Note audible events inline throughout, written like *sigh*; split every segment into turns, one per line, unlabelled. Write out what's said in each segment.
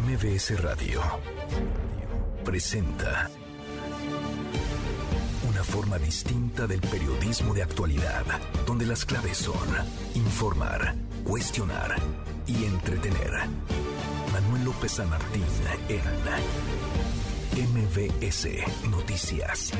MBS Radio presenta una forma distinta del periodismo de actualidad, donde las claves son informar, cuestionar y entretener. Manuel López San Martín en MBS Noticias.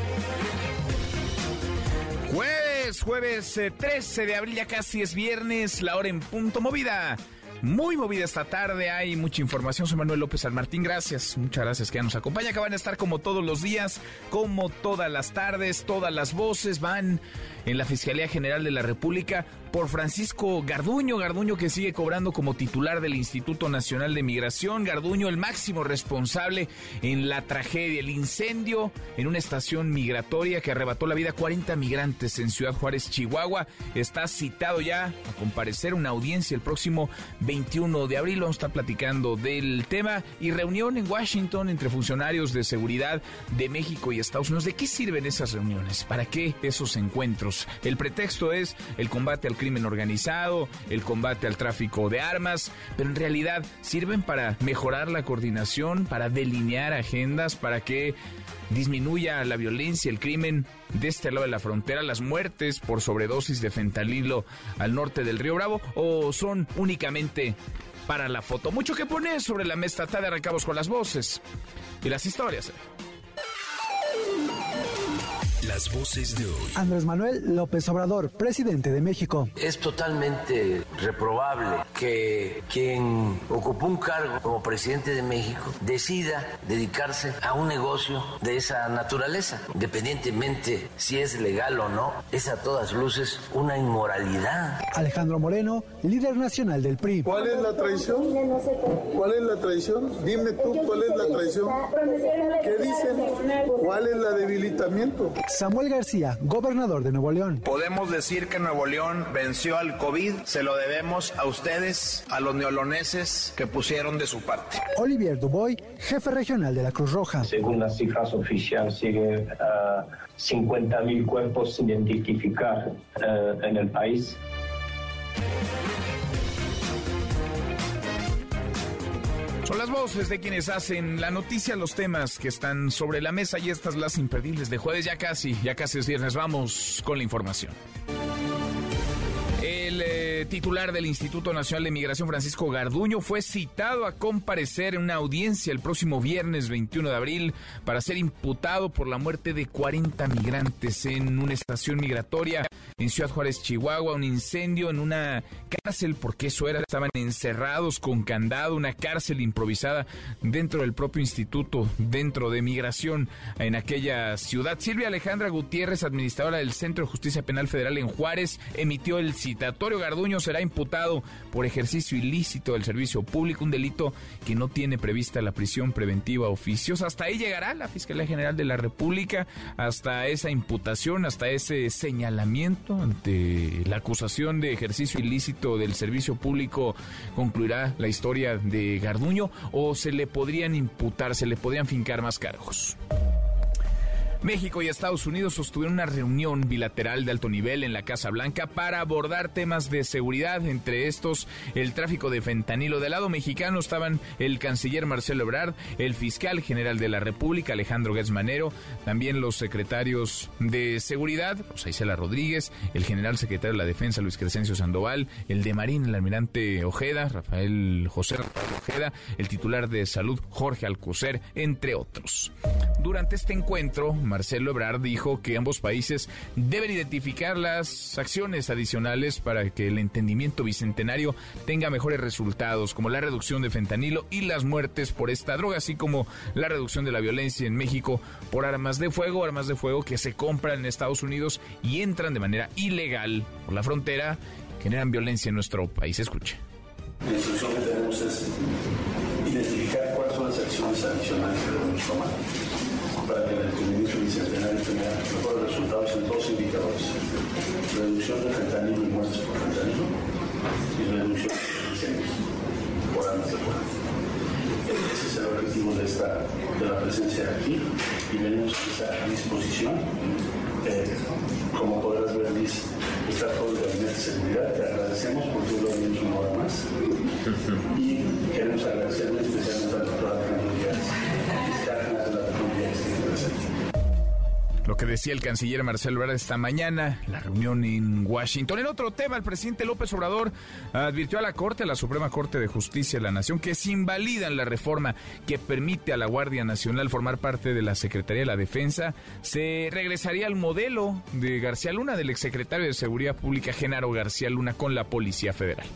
Jueves, jueves 13 eh, de abril, ya casi es viernes, la hora en punto movida muy movida esta tarde. Hay mucha información. Soy Manuel López San Martín. Gracias, muchas gracias que ya nos acompaña. Que van a estar como todos los días, como todas las tardes, todas las voces van en la Fiscalía General de la República por Francisco Garduño. Garduño que sigue cobrando como titular del Instituto Nacional de Migración. Garduño, el máximo responsable en la tragedia, el incendio en una estación migratoria que arrebató la vida a 40 migrantes en Ciudad Juárez, Chihuahua. Está citado ya a comparecer una audiencia el próximo 21 de abril. Vamos a estar platicando del tema y reunión en Washington entre funcionarios de seguridad de México y Estados Unidos. ¿De qué sirven esas reuniones? ¿Para qué esos encuentros? El pretexto es el combate al crimen organizado, el combate al tráfico de armas, pero en realidad sirven para mejorar la coordinación, para delinear agendas, para que disminuya la violencia, el crimen de este lado de la frontera, las muertes por sobredosis de fentanilo al norte del río Bravo, o son únicamente para la foto? Mucho que poner sobre la mesa, de arrancamos con las voces y las historias.
Las voces de hoy.
Andrés Manuel López Obrador, presidente de México.
Es totalmente reprobable que quien ocupó un cargo como presidente de México decida dedicarse a un negocio de esa naturaleza, independientemente si es legal o no, es a todas luces una inmoralidad.
Alejandro Moreno, líder nacional del PRI.
¿Cuál es la traición? ¿Cuál es la traición? Dime tú cuál es la traición. ¿Qué dicen? ¿Cuál es el debilitamiento?
Samuel García, gobernador de Nuevo León.
Podemos decir que Nuevo León venció al COVID, se lo debemos a ustedes, a los neoloneses que pusieron de su parte.
Olivier Duboy, jefe regional de la Cruz Roja.
Según las cifras oficiales, sigue a 50 mil cuerpos sin identificar eh, en el país.
Son las voces de quienes hacen la noticia, los temas que están sobre la mesa y estas las imperdibles de jueves. Ya casi, ya casi es viernes. Vamos con la información. Titular del Instituto Nacional de Migración, Francisco Garduño, fue citado a comparecer en una audiencia el próximo viernes 21 de abril para ser imputado por la muerte de 40 migrantes en una estación migratoria en Ciudad Juárez, Chihuahua, un incendio en una cárcel, porque eso era, estaban encerrados con candado, una cárcel improvisada dentro del propio instituto, dentro de migración en aquella ciudad. Silvia Alejandra Gutiérrez, administradora del Centro de Justicia Penal Federal en Juárez, emitió el citatorio. Garduño será imputado por ejercicio ilícito del servicio público, un delito que no tiene prevista la prisión preventiva oficiosa. Hasta ahí llegará la Fiscalía General de la República, hasta esa imputación, hasta ese señalamiento ante la acusación de ejercicio ilícito del servicio público concluirá la historia de Garduño o se le podrían imputar, se le podrían fincar más cargos. México y Estados Unidos sostuvieron una reunión bilateral de alto nivel en la Casa Blanca para abordar temas de seguridad, entre estos el tráfico de fentanilo. Del lado mexicano estaban el canciller Marcelo Ebrard, el fiscal general de la República Alejandro Manero, también los secretarios de seguridad, José Isela Rodríguez, el general secretario de la Defensa Luis Crescencio Sandoval, el de Marín, el almirante Ojeda, Rafael José Ojeda, el titular de salud Jorge Alcocer, entre otros. Durante este encuentro, Marcelo Ebrard dijo que ambos países deben identificar las acciones adicionales para que el entendimiento bicentenario tenga mejores resultados, como la reducción de fentanilo y las muertes por esta droga, así como la reducción de la violencia en México por armas de fuego, armas de fuego que se compran en Estados Unidos y entran de manera ilegal por la frontera, generan violencia en nuestro país. Escuche.
La instrucción que tenemos es identificar cuáles son las acciones adicionales que debemos tomar para que el entendimiento bicentenario tenga mejores resultados en dos indicadores. Reducción de fentanilo y muertes por fentanilo y reducción de incendios por armas de fuego. Ese es el objetivo de, de la presencia aquí y venimos a disposición. Eh, como podrás ver, Liz, está todo el gabinete de seguridad. Te agradecemos porque lo venimos una hora más. Y queremos agradecer
lo que decía el canciller Marcelo Ebrard esta mañana, la reunión en Washington. En otro tema, el presidente López Obrador advirtió a la Corte, a la Suprema Corte de Justicia de la Nación, que se invalidan la reforma que permite a la Guardia Nacional formar parte de la Secretaría de la Defensa. Se regresaría al modelo de García Luna, del exsecretario de Seguridad Pública, Genaro García Luna, con la Policía Federal.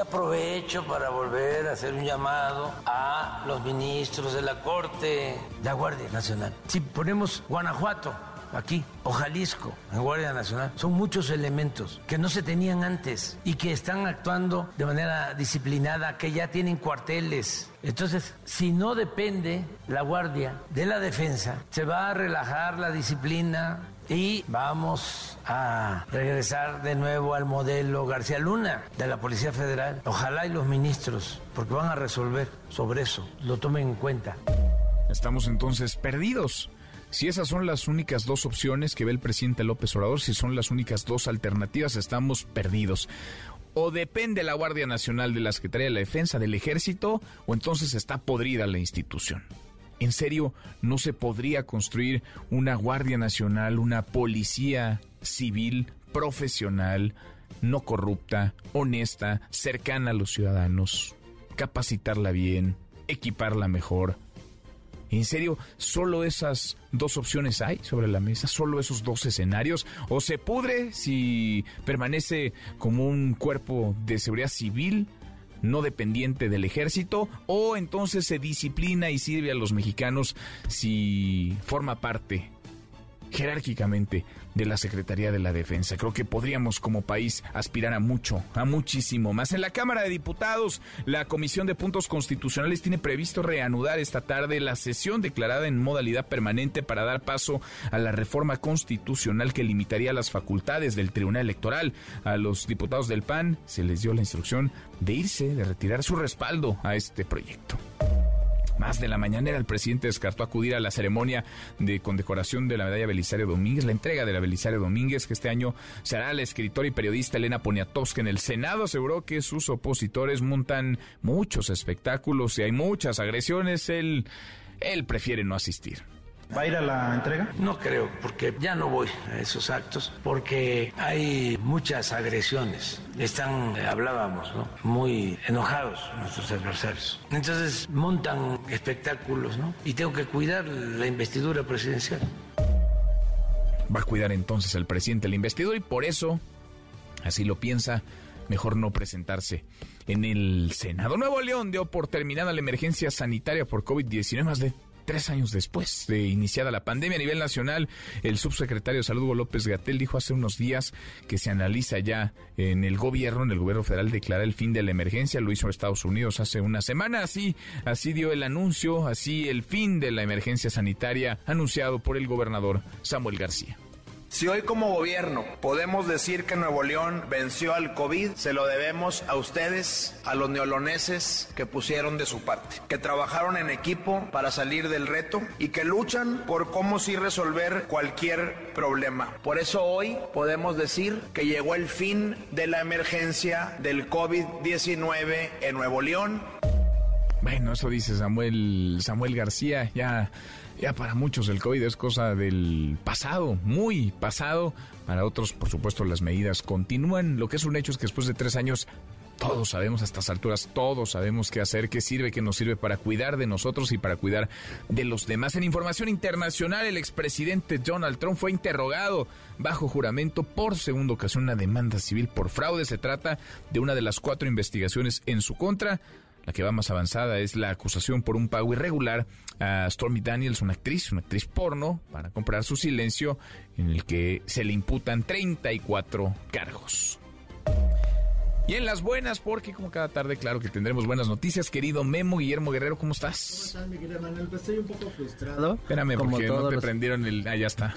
Aprovecho para volver a hacer un llamado a los ministros de la Corte, la Guardia Nacional. Si ponemos Guanajuato aquí o Jalisco en Guardia Nacional, son muchos elementos que no se tenían antes y que están actuando de manera disciplinada, que ya tienen cuarteles. Entonces, si no depende la Guardia de la Defensa, se va a relajar la disciplina, y vamos a regresar de nuevo al modelo García Luna de la Policía Federal. Ojalá y los ministros, porque van a resolver sobre eso, lo tomen en cuenta.
Estamos entonces perdidos. Si esas son las únicas dos opciones que ve el presidente López Obrador, si son las únicas dos alternativas, estamos perdidos. O depende la Guardia Nacional de la Secretaría de la Defensa, del Ejército, o entonces está podrida la institución. ¿En serio no se podría construir una Guardia Nacional, una policía civil profesional, no corrupta, honesta, cercana a los ciudadanos, capacitarla bien, equiparla mejor? ¿En serio, solo esas dos opciones hay sobre la mesa? ¿Solo esos dos escenarios? ¿O se pudre si permanece como un cuerpo de seguridad civil no dependiente del ejército o entonces se disciplina y sirve a los mexicanos si forma parte jerárquicamente de la Secretaría de la Defensa. Creo que podríamos como país aspirar a mucho, a muchísimo más. En la Cámara de Diputados, la Comisión de Puntos Constitucionales tiene previsto reanudar esta tarde la sesión declarada en modalidad permanente para dar paso a la reforma constitucional que limitaría las facultades del Tribunal Electoral. A los diputados del PAN se les dio la instrucción de irse, de retirar su respaldo a este proyecto. Más de la mañanera, el presidente descartó acudir a la ceremonia de condecoración de la medalla Belisario Domínguez, la entrega de la Belisario Domínguez, que este año será la escritora y periodista Elena Poniatowska en el Senado. Aseguró que sus opositores montan muchos espectáculos y hay muchas agresiones. Él, él prefiere no asistir.
¿Va a ir a la entrega?
No creo, porque ya no voy a esos actos, porque hay muchas agresiones. Están, eh, hablábamos, ¿no? Muy enojados nuestros adversarios. Entonces montan espectáculos, ¿no? Y tengo que cuidar la investidura presidencial.
Va a cuidar entonces el presidente la investidura y por eso, así lo piensa, mejor no presentarse en el Senado. Nuevo León dio por terminada la emergencia sanitaria por COVID-19 más de tres años después de iniciada la pandemia a nivel nacional. El subsecretario de Salud, Hugo López Gatel, dijo hace unos días que se analiza ya en el gobierno, en el gobierno federal, declarar el fin de la emergencia. Lo hizo Estados Unidos hace una semana. Así, así dio el anuncio, así el fin de la emergencia sanitaria anunciado por el gobernador Samuel García.
Si hoy como gobierno podemos decir que Nuevo León venció al COVID, se lo debemos a ustedes, a los neoloneses que pusieron de su parte, que trabajaron en equipo para salir del reto y que luchan por cómo sí resolver cualquier problema. Por eso hoy podemos decir que llegó el fin de la emergencia del COVID-19 en Nuevo León.
Bueno, eso dice Samuel, Samuel García, ya ya para muchos el COVID es cosa del pasado, muy pasado. Para otros, por supuesto, las medidas continúan. Lo que es un hecho es que después de tres años todos sabemos a estas alturas, todos sabemos qué hacer, qué sirve, qué nos sirve para cuidar de nosotros y para cuidar de los demás. En información internacional, el expresidente Donald Trump fue interrogado bajo juramento por segunda ocasión una demanda civil por fraude. Se trata de una de las cuatro investigaciones en su contra. La que va más avanzada es la acusación por un pago irregular a Stormy Daniels, una actriz, una actriz porno, para comprar su silencio, en el que se le imputan 34 cargos. Y en las buenas, porque como cada tarde, claro que tendremos buenas noticias. Querido Memo Guillermo Guerrero, ¿cómo estás?
¿Cómo estás, mi querido Manuel? Pues estoy un poco frustrado.
Espérame, porque no te prendieron el... Ah, ya está.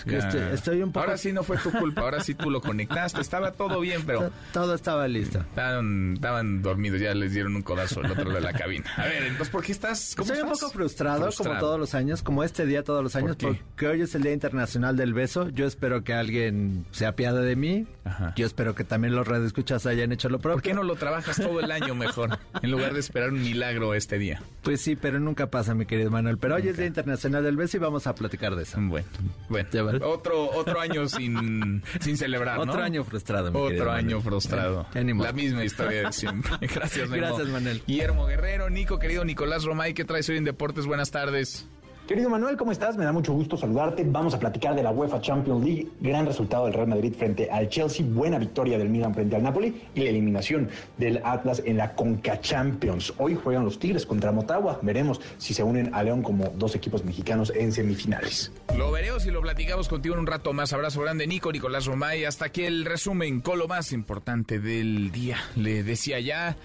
Estoy, un poco...
Ahora sí no fue tu culpa, ahora sí tú lo conectaste. Estaba todo bien, pero... *laughs*
Todo estaba listo.
Estaban, estaban dormidos, ya les dieron un codazo al otro de la cabina. A ver, entonces, ¿por qué estás...?
¿Cómo estoy un poco frustrado, como todos los años, como este día todos los años, porque hoy es el Día Internacional del Beso. Yo espero que alguien se apiade de mí. Yo espero que también los radioescuchas hayan hecho lo propio.
¿Por qué no lo trabajas todo el año mejor en lugar de esperar un milagro este día?
Pues sí, pero nunca pasa, mi querido Manuel. Pero hoy es Día Internacional del Beso y vamos a platicar de eso.
Bueno, bueno. Otro, otro año sin, sin celebrar,
Otro año frustrado, mi
Otro año frustrado. La misma historia de siempre. *laughs* Gracias,
Memo. Gracias, Manuel.
Guillermo Guerrero, Nico, querido Nicolás Romay, ¿qué traes hoy en Deportes? Buenas tardes.
Querido Manuel, ¿cómo estás? Me da mucho gusto saludarte. Vamos a platicar de la UEFA Champions League. Gran resultado del Real Madrid frente al Chelsea. Buena victoria del Milan frente al Napoli y la eliminación del Atlas en la Conca Champions. Hoy juegan los Tigres contra Motagua. Veremos si se unen a León como dos equipos mexicanos en semifinales.
Lo veremos y lo platicamos contigo en un rato más. Abrazo grande, Nico, Nicolás Romay. Hasta aquí el resumen con lo más importante del día. Le decía ya,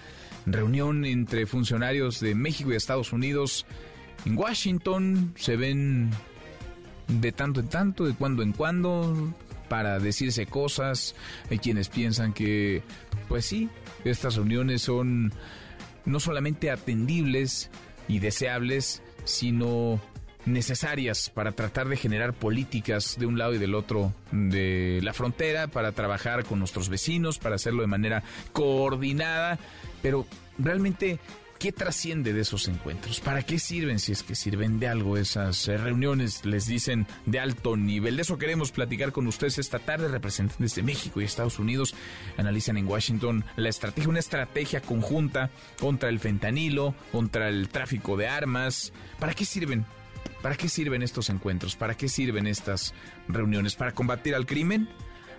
reunión entre funcionarios de México y Estados Unidos en Washington se ven de tanto en tanto, de cuando en cuando, para decirse cosas. Hay quienes piensan que, pues sí, estas reuniones son no solamente atendibles y deseables, sino necesarias para tratar de generar políticas de un lado y del otro de la frontera, para trabajar con nuestros vecinos, para hacerlo de manera coordinada, pero realmente ¿Qué trasciende de esos encuentros? ¿Para qué sirven si es que sirven de algo esas eh, reuniones? Les dicen de alto nivel. De eso queremos platicar con ustedes esta tarde. Representantes de México y Estados Unidos analizan en Washington la estrategia, una estrategia conjunta contra el fentanilo, contra el tráfico de armas. ¿Para qué sirven? ¿Para qué sirven estos encuentros? ¿Para qué sirven estas reuniones? ¿Para combatir al crimen?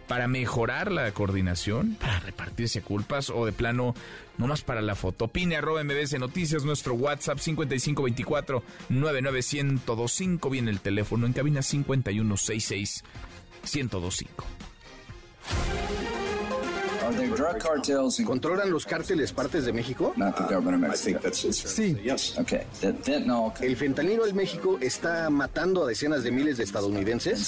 Para mejorar la coordinación, para repartirse culpas o de plano nomás para la foto. Opine arroba MBS Noticias, nuestro WhatsApp 5524 99125. Viene el teléfono en cabina 5166 1025.
¿Controlan los cárteles partes de México?
Sí.
¿El fentanilo en México está matando a decenas de miles de estadounidenses?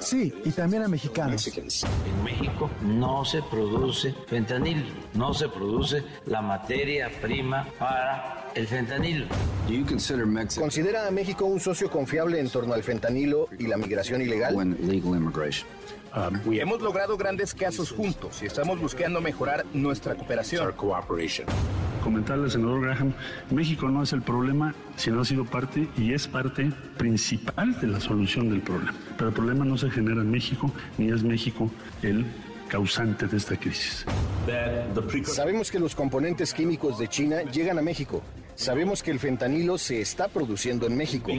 Sí, y también a mexicanos.
En México no se produce fentanilo, no se produce la materia prima para el fentanilo.
¿Considera a México un socio confiable en torno al fentanilo y la migración ilegal? Um, Hemos logrado grandes casos juntos y estamos buscando mejorar nuestra cooperación.
Comentarle al senador Graham, México no es el problema, sino ha sido parte y es parte principal de la solución del problema. Pero el problema no se genera en México, ni es México el causante de esta crisis.
Sabemos que los componentes químicos de China llegan a México. Sabemos que el fentanilo se está produciendo en México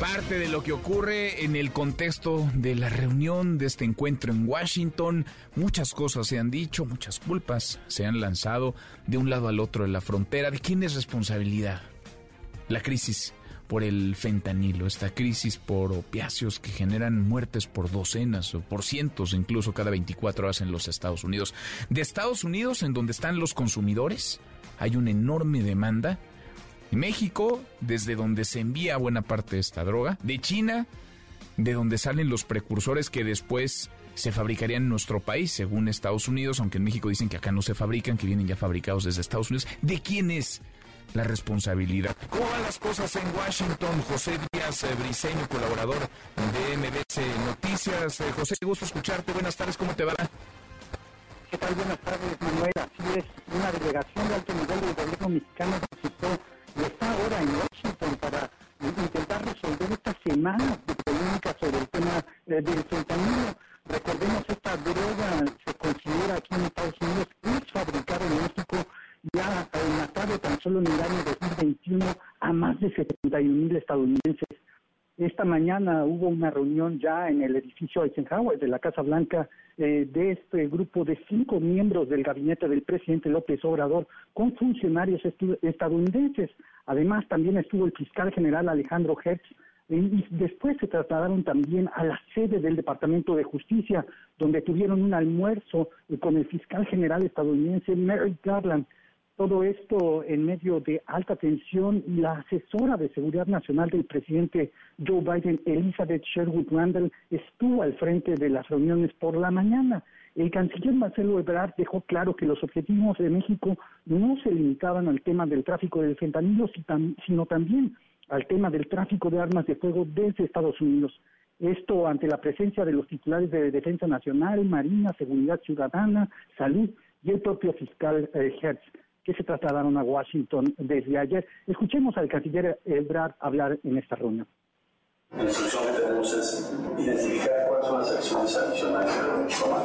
parte de lo que ocurre en el contexto de la reunión de este encuentro en Washington. Muchas cosas se han dicho, muchas culpas se han lanzado de un lado al otro de la frontera. ¿De quién es responsabilidad? La crisis por el fentanilo, esta crisis por opiáceos que generan muertes por docenas o por cientos incluso cada 24 horas en los Estados Unidos. De Estados Unidos, en donde están los consumidores, hay una enorme demanda México, desde donde se envía buena parte de esta droga. De China, de donde salen los precursores que después se fabricarían en nuestro país, según Estados Unidos, aunque en México dicen que acá no se fabrican, que vienen ya fabricados desde Estados Unidos. ¿De quién es la responsabilidad? ¿Cómo van las cosas en Washington? José Díaz eh, Briceño, colaborador de MBC Noticias. Eh, José, gusto escucharte. Buenas tardes, ¿cómo te va?
¿Qué tal? Buenas tardes, Manuel. Así es, una delegación de alto nivel del gobierno mexicano visitó y está ahora en Washington para intentar resolver esta semana de polémica sobre el tema eh, del fentanilo. Recordemos, esta droga se considera aquí en Estados Unidos es fabricada en México ya ha matado tan solo en el año 2021 a más de 71 mil estadounidenses. Esta mañana hubo una reunión ya en el edificio Eisenhower de la Casa Blanca eh, de este grupo de cinco miembros del gabinete del presidente López Obrador con funcionarios estadounidenses. Además, también estuvo el fiscal general Alejandro Hertz y después se trasladaron también a la sede del Departamento de Justicia, donde tuvieron un almuerzo con el fiscal general estadounidense Merrick Garland. Todo esto en medio de alta tensión y la asesora de seguridad nacional del presidente Joe Biden, Elizabeth Sherwood Randall, estuvo al frente de las reuniones por la mañana. El canciller Marcelo Ebrard dejó claro que los objetivos de México no se limitaban al tema del tráfico del fentanilo, sino también al tema del tráfico de armas de fuego desde Estados Unidos. Esto ante la presencia de los titulares de Defensa Nacional, Marina, Seguridad Ciudadana, Salud y el propio fiscal eh, Hertz, que se trasladaron a Washington desde ayer. Escuchemos al canciller Ebrard hablar en esta reunión.
La instrucción que tenemos es identificar cuáles son las acciones adicionales que debemos tomar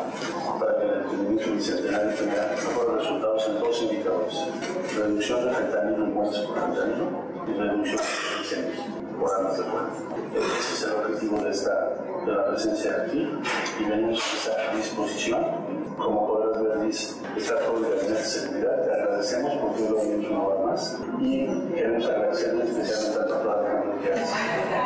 para que el entendimiento bicentenario tenga mejores resultados en dos indicadores. Reducción de fentanilo en muertes por fentanilo y reducción de incendios de fuego. Ese es el objetivo de, esta, de la presencia aquí y venimos a esa disposición. Como podrás ver, está todo el gabinete de seguridad. Te agradecemos porque lo venimos una hora más y queremos agradecerle especialmente a toda la comunidad de la.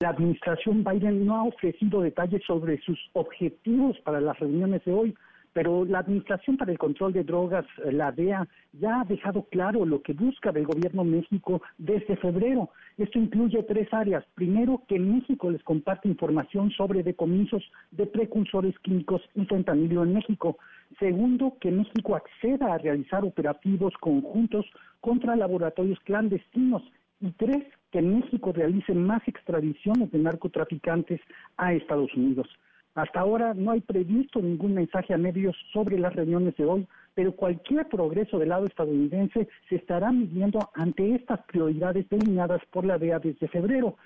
La administración Biden no ha ofrecido detalles sobre sus objetivos para las reuniones de hoy, pero la Administración para el Control de Drogas, eh, la DEA, ya ha dejado claro lo que busca del gobierno México desde febrero. Esto incluye tres áreas. Primero, que México les comparte información sobre decomisos de precursores químicos y fentanilo en México. Segundo, que México acceda a realizar operativos conjuntos contra laboratorios clandestinos. Y tres, que México realice más extradiciones de narcotraficantes a Estados Unidos. Hasta ahora no hay previsto ningún mensaje a medios sobre las reuniones de hoy, pero cualquier progreso del lado estadounidense se estará midiendo ante estas prioridades delineadas por la DEA desde febrero.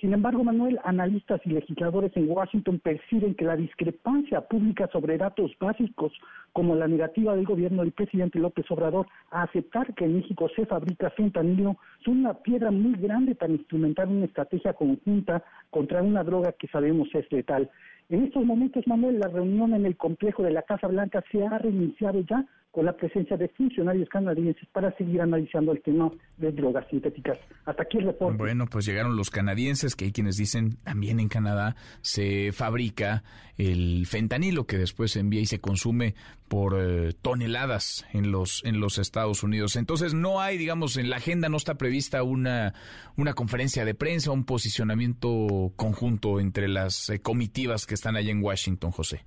Sin embargo, Manuel, analistas y legisladores en Washington perciben que la discrepancia pública sobre datos básicos, como la negativa del gobierno del presidente López Obrador a aceptar que en México se fabrica fentanilo, son una piedra muy grande para instrumentar una estrategia conjunta contra una droga que sabemos es letal. En estos momentos, Manuel, la reunión en el complejo de la Casa Blanca se ha reiniciado ya con la presencia de funcionarios canadienses para seguir analizando el tema de drogas sintéticas. Hasta aquí el reporte.
Bueno, pues llegaron los canadienses, que hay quienes dicen también en Canadá se fabrica el fentanilo que después se envía y se consume por eh, toneladas en los en los Estados Unidos. Entonces no hay, digamos, en la agenda no está prevista una una conferencia de prensa, un posicionamiento conjunto entre las eh, comitivas que están allá en Washington, José.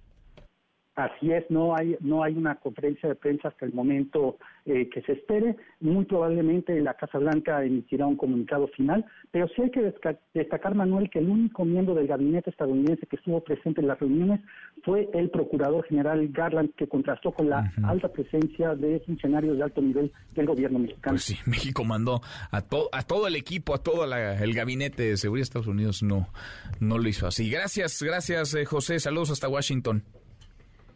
Así es, no hay no hay una conferencia de prensa hasta el momento eh, que se espere. Muy probablemente la Casa Blanca emitirá un comunicado final, pero sí hay que destacar, Manuel, que el único miembro del gabinete estadounidense que estuvo presente en las reuniones fue el procurador general Garland, que contrastó con la alta presencia de funcionarios de alto nivel del gobierno mexicano.
Pues sí, *laughs* México mandó a, todo a todo el equipo, a todo el gabinete de seguridad de Estados Unidos, no, no lo hizo así. Gracias, gracias, eh, José. Saludos hasta Washington.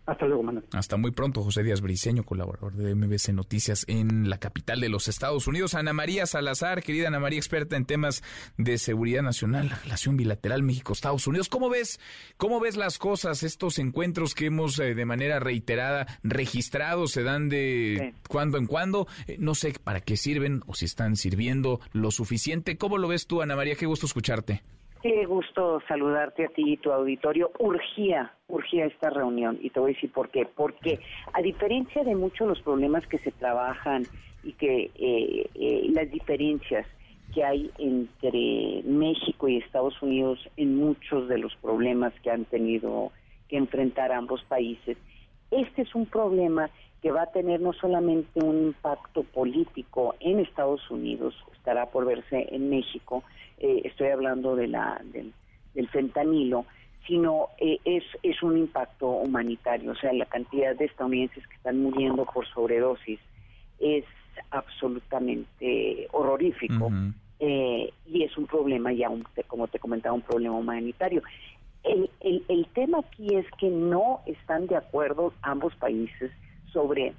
Hasta luego, Manuel.
Hasta muy pronto, José Díaz Briceño, colaborador de MBC Noticias en la capital de los Estados Unidos. Ana María Salazar, querida Ana María, experta en temas de seguridad nacional, la relación bilateral México-Estados Unidos. ¿Cómo ves, cómo ves las cosas, estos encuentros que hemos eh, de manera reiterada registrado, se dan de cuando en cuando? Eh, no sé para qué sirven o si están sirviendo lo suficiente. ¿Cómo lo ves tú, Ana María? Qué gusto escucharte.
Qué gusto saludarte a ti y tu auditorio. Urgía, urgía esta reunión y te voy a decir por qué. Porque a diferencia de muchos los problemas que se trabajan y que eh, eh, las diferencias que hay entre México y Estados Unidos en muchos de los problemas que han tenido que enfrentar ambos países, este es un problema que va a tener no solamente un impacto político en Estados Unidos, estará por verse en México, eh, estoy hablando de la, del, fentanilo, sino eh, es, es un impacto humanitario, o sea, la cantidad de estadounidenses que están muriendo por sobredosis es absolutamente horrorífico eh, y es un problema ya, como te comentaba, un problema humanitario. El, el, el tema aquí es que no están de acuerdo ambos países sobre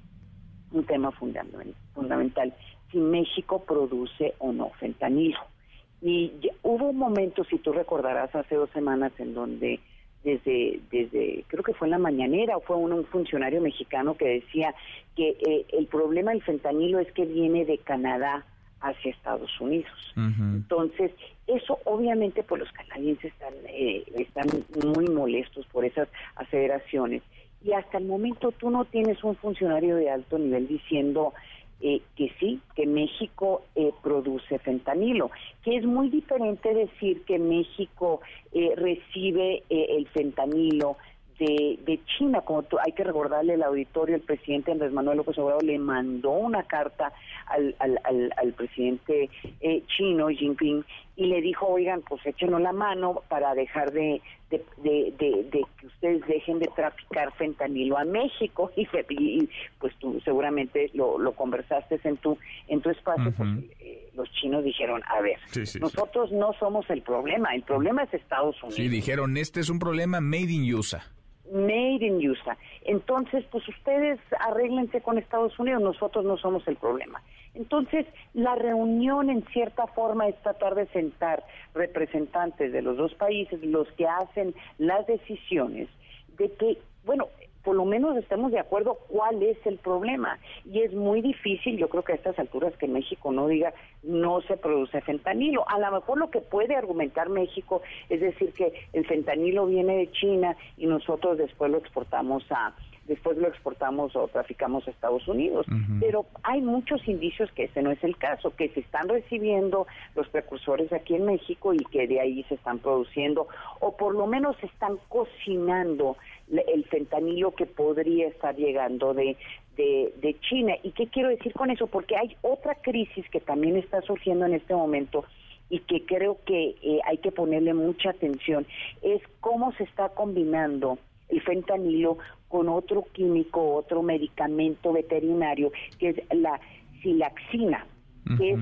un tema fundamental, si México produce o no fentanilo. Y hubo momentos, si tú recordarás, hace dos semanas en donde desde, desde creo que fue en la mañanera o fue un, funcionario mexicano que decía que eh, el problema del fentanilo es que viene de Canadá hacia Estados Unidos. Entonces, eso obviamente pues los canadienses están, eh, están muy molestos por esas aseveraciones y hasta el momento tú no tienes un funcionario de alto nivel diciendo eh, que sí, que México eh, produce fentanilo, que es muy diferente decir que México eh, recibe el fentanilo de, China, como hay que recordarle el auditorio, el presidente Andrés Manuel López Obrador le mandó una carta al, al, al, presidente eh, chino Xi Jinping y le dijo, oigan, pues échenos la mano para dejar de, de, de, que ustedes dejen de traficar fentanilo a México *laughs* y, pues tú seguramente lo, lo conversaste en tu en tu espacio, pues eh, los chinos dijeron, a ver, nosotros no somos el problema, el problema es Estados Unidos.
Sí, dijeron, este es un problema made in USA
made in USA. Entonces, pues ustedes arréglense con Estados Unidos, nosotros no somos el problema. Entonces, la reunión en cierta forma es tratar de sentar representantes de los dos países, los que hacen las decisiones, de que, bueno, por lo menos estemos de acuerdo cuál es el problema. Y es muy difícil, yo creo que a estas alturas, que México no diga no se produce fentanilo. A lo mejor lo que puede argumentar México es decir que el fentanilo viene de China y nosotros después lo exportamos a después lo exportamos o traficamos a Estados Unidos. Pero hay muchos indicios que ese no es el caso, que se están recibiendo los precursores aquí en México y que de ahí se están produciendo, o por lo menos se están cocinando el fentanilo que podría estar llegando de, de, China. ¿Y qué quiero decir con eso? Porque hay otra crisis que también está surgiendo en este momento y que creo que eh, hay que ponerle mucha atención, es cómo se está combinando el fentanilo con otro químico, otro medicamento veterinario, que es la silaxina, que es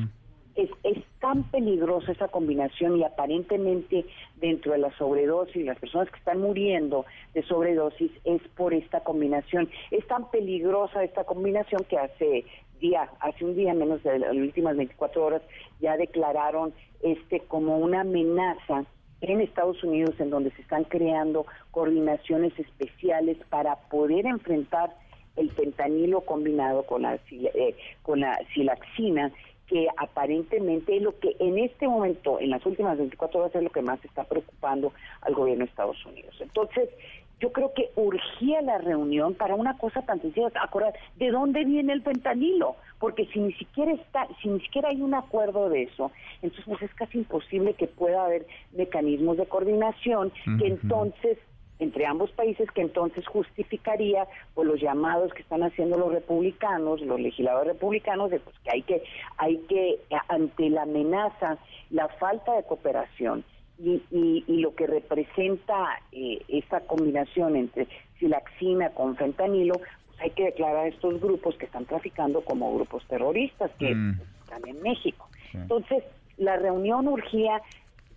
es, es tan peligrosa esa combinación y aparentemente dentro de la sobredosis, las personas que están muriendo de sobredosis es por esta combinación. Es tan peligrosa esta combinación que hace día, hace un día menos de las últimas 24 horas ya declararon este como una amenaza en Estados Unidos en donde se están creando coordinaciones especiales para poder enfrentar el fentanilo combinado con la, eh, con la silaxina que aparentemente es lo que en este momento, en las últimas 24 horas, es lo que más está preocupando al gobierno de Estados Unidos. Entonces, yo creo que urgía la reunión para una cosa tan sencilla, acordar de dónde viene el fentanilo, porque si ni siquiera está, si ni siquiera hay un acuerdo de eso, entonces pues es casi imposible que pueda haber mecanismos de coordinación que entonces entre ambos países que entonces justificaría por los llamados que están haciendo los republicanos, los legisladores republicanos, de pues, que hay que hay que ante la amenaza, la falta de cooperación y, y, lo que representa eh, esta combinación entre silaxina con fentanilo, pues hay que declarar a estos grupos que están traficando como grupos terroristas que mm. están en México. Entonces, la reunión urgía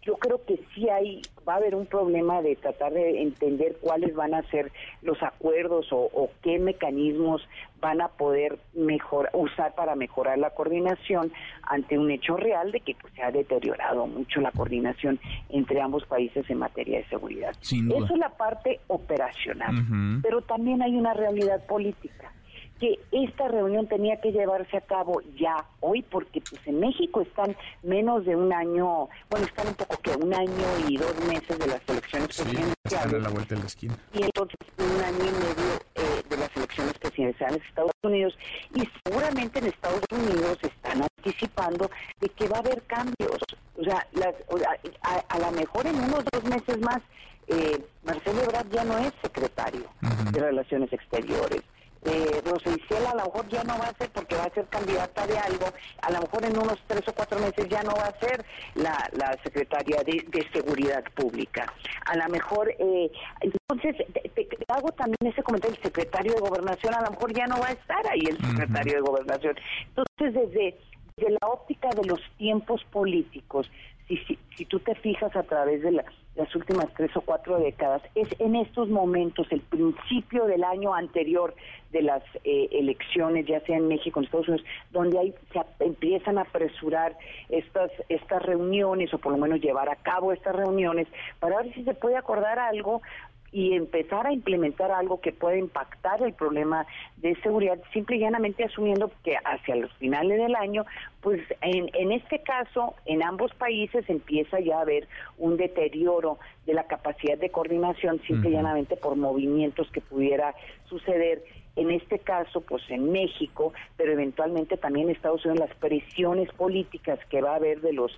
yo creo que sí hay, va a haber un problema de tratar de entender cuáles van a ser los acuerdos o, qué mecanismos van a poder mejor, usar para mejorar la coordinación ante un hecho real de que pues, se ha deteriorado mucho la coordinación entre ambos países en materia de seguridad. Eso es la parte operacional, pero también hay una realidad política que esta reunión tenía que llevarse a cabo ya hoy porque pues en México están menos de un año, bueno, están un poco que un año y dos meses de las elecciones
presidenciales. la vuelta de la esquina.
Y entonces un año y medio eh, de las elecciones presidenciales de Estados Unidos y seguramente en Estados Unidos están anticipando de que va a haber cambios. O sea, las, a, lo mejor en unos dos meses más eh, Marcelo Ebrard ya no es secretario de Relaciones Exteriores eh, a lo mejor ya no va a ser porque va a ser candidata de algo, a lo mejor en unos tres o cuatro meses ya no va a ser la, la secretaria de, Seguridad Pública. A lo mejor, eh, entonces, te, hago también ese comentario, el secretario de Gobernación a lo mejor ya no va a estar ahí el secretario de Gobernación. Entonces, desde, desde la óptica de los tiempos políticos, si, si, si tú te fijas a través de la las últimas tres o cuatro décadas, es en estos momentos, el principio del año anterior de las eh, elecciones, ya sea en México, en Estados Unidos, donde hay, se empiezan a apresurar estas, estas reuniones, o por lo menos llevar a cabo estas reuniones, para ver si se puede acordar algo y empezar a implementar algo que pueda impactar el problema de seguridad, simple y llanamente asumiendo que hacia los finales del año, pues en, en este caso, en ambos países empieza ya a haber un deterioro de la capacidad de coordinación, simple y llanamente por movimientos que pudiera suceder en este caso, pues en México, pero eventualmente también en Estados Unidos, las presiones políticas que va a haber de los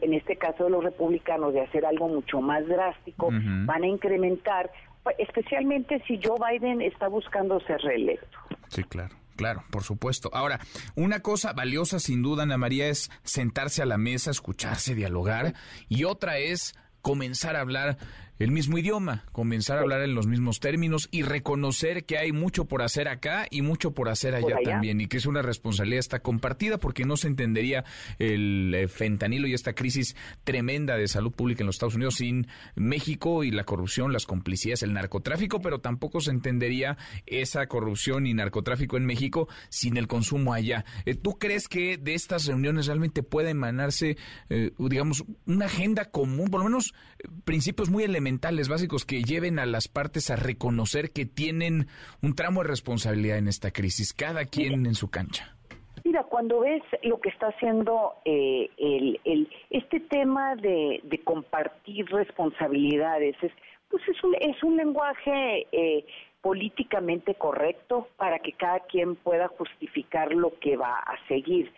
en este caso de los republicanos, de hacer algo mucho más drástico, van a incrementar especialmente si Joe Biden está buscando ser reelecto.
Sí, claro. Claro, por supuesto. Ahora, una cosa valiosa sin duda, Ana María, es sentarse a la mesa, escucharse, dialogar, y otra es comenzar a hablar el mismo idioma, comenzar a hablar en los mismos términos y reconocer que hay mucho por hacer acá y mucho por hacer allá, también y que es una responsabilidad está compartida porque no se entendería el eh, fentanilo y esta crisis tremenda de salud pública en los Estados Unidos sin México y la corrupción, las complicidades, el narcotráfico, pero tampoco se entendería esa corrupción y narcotráfico en México sin el consumo allá. Eh, ¿Tú crees que de estas reuniones realmente puede emanarse, eh, digamos, una agenda común, por lo menos principios muy elementales? Básicos que lleven a las partes a reconocer que tienen un tramo de responsabilidad en esta crisis, cada quien en su cancha.
Mira, cuando ves lo que está haciendo eh, el, este tema de, compartir responsabilidades, es, pues es un, es un lenguaje eh, políticamente correcto para que cada quien pueda justificar lo que va a seguir.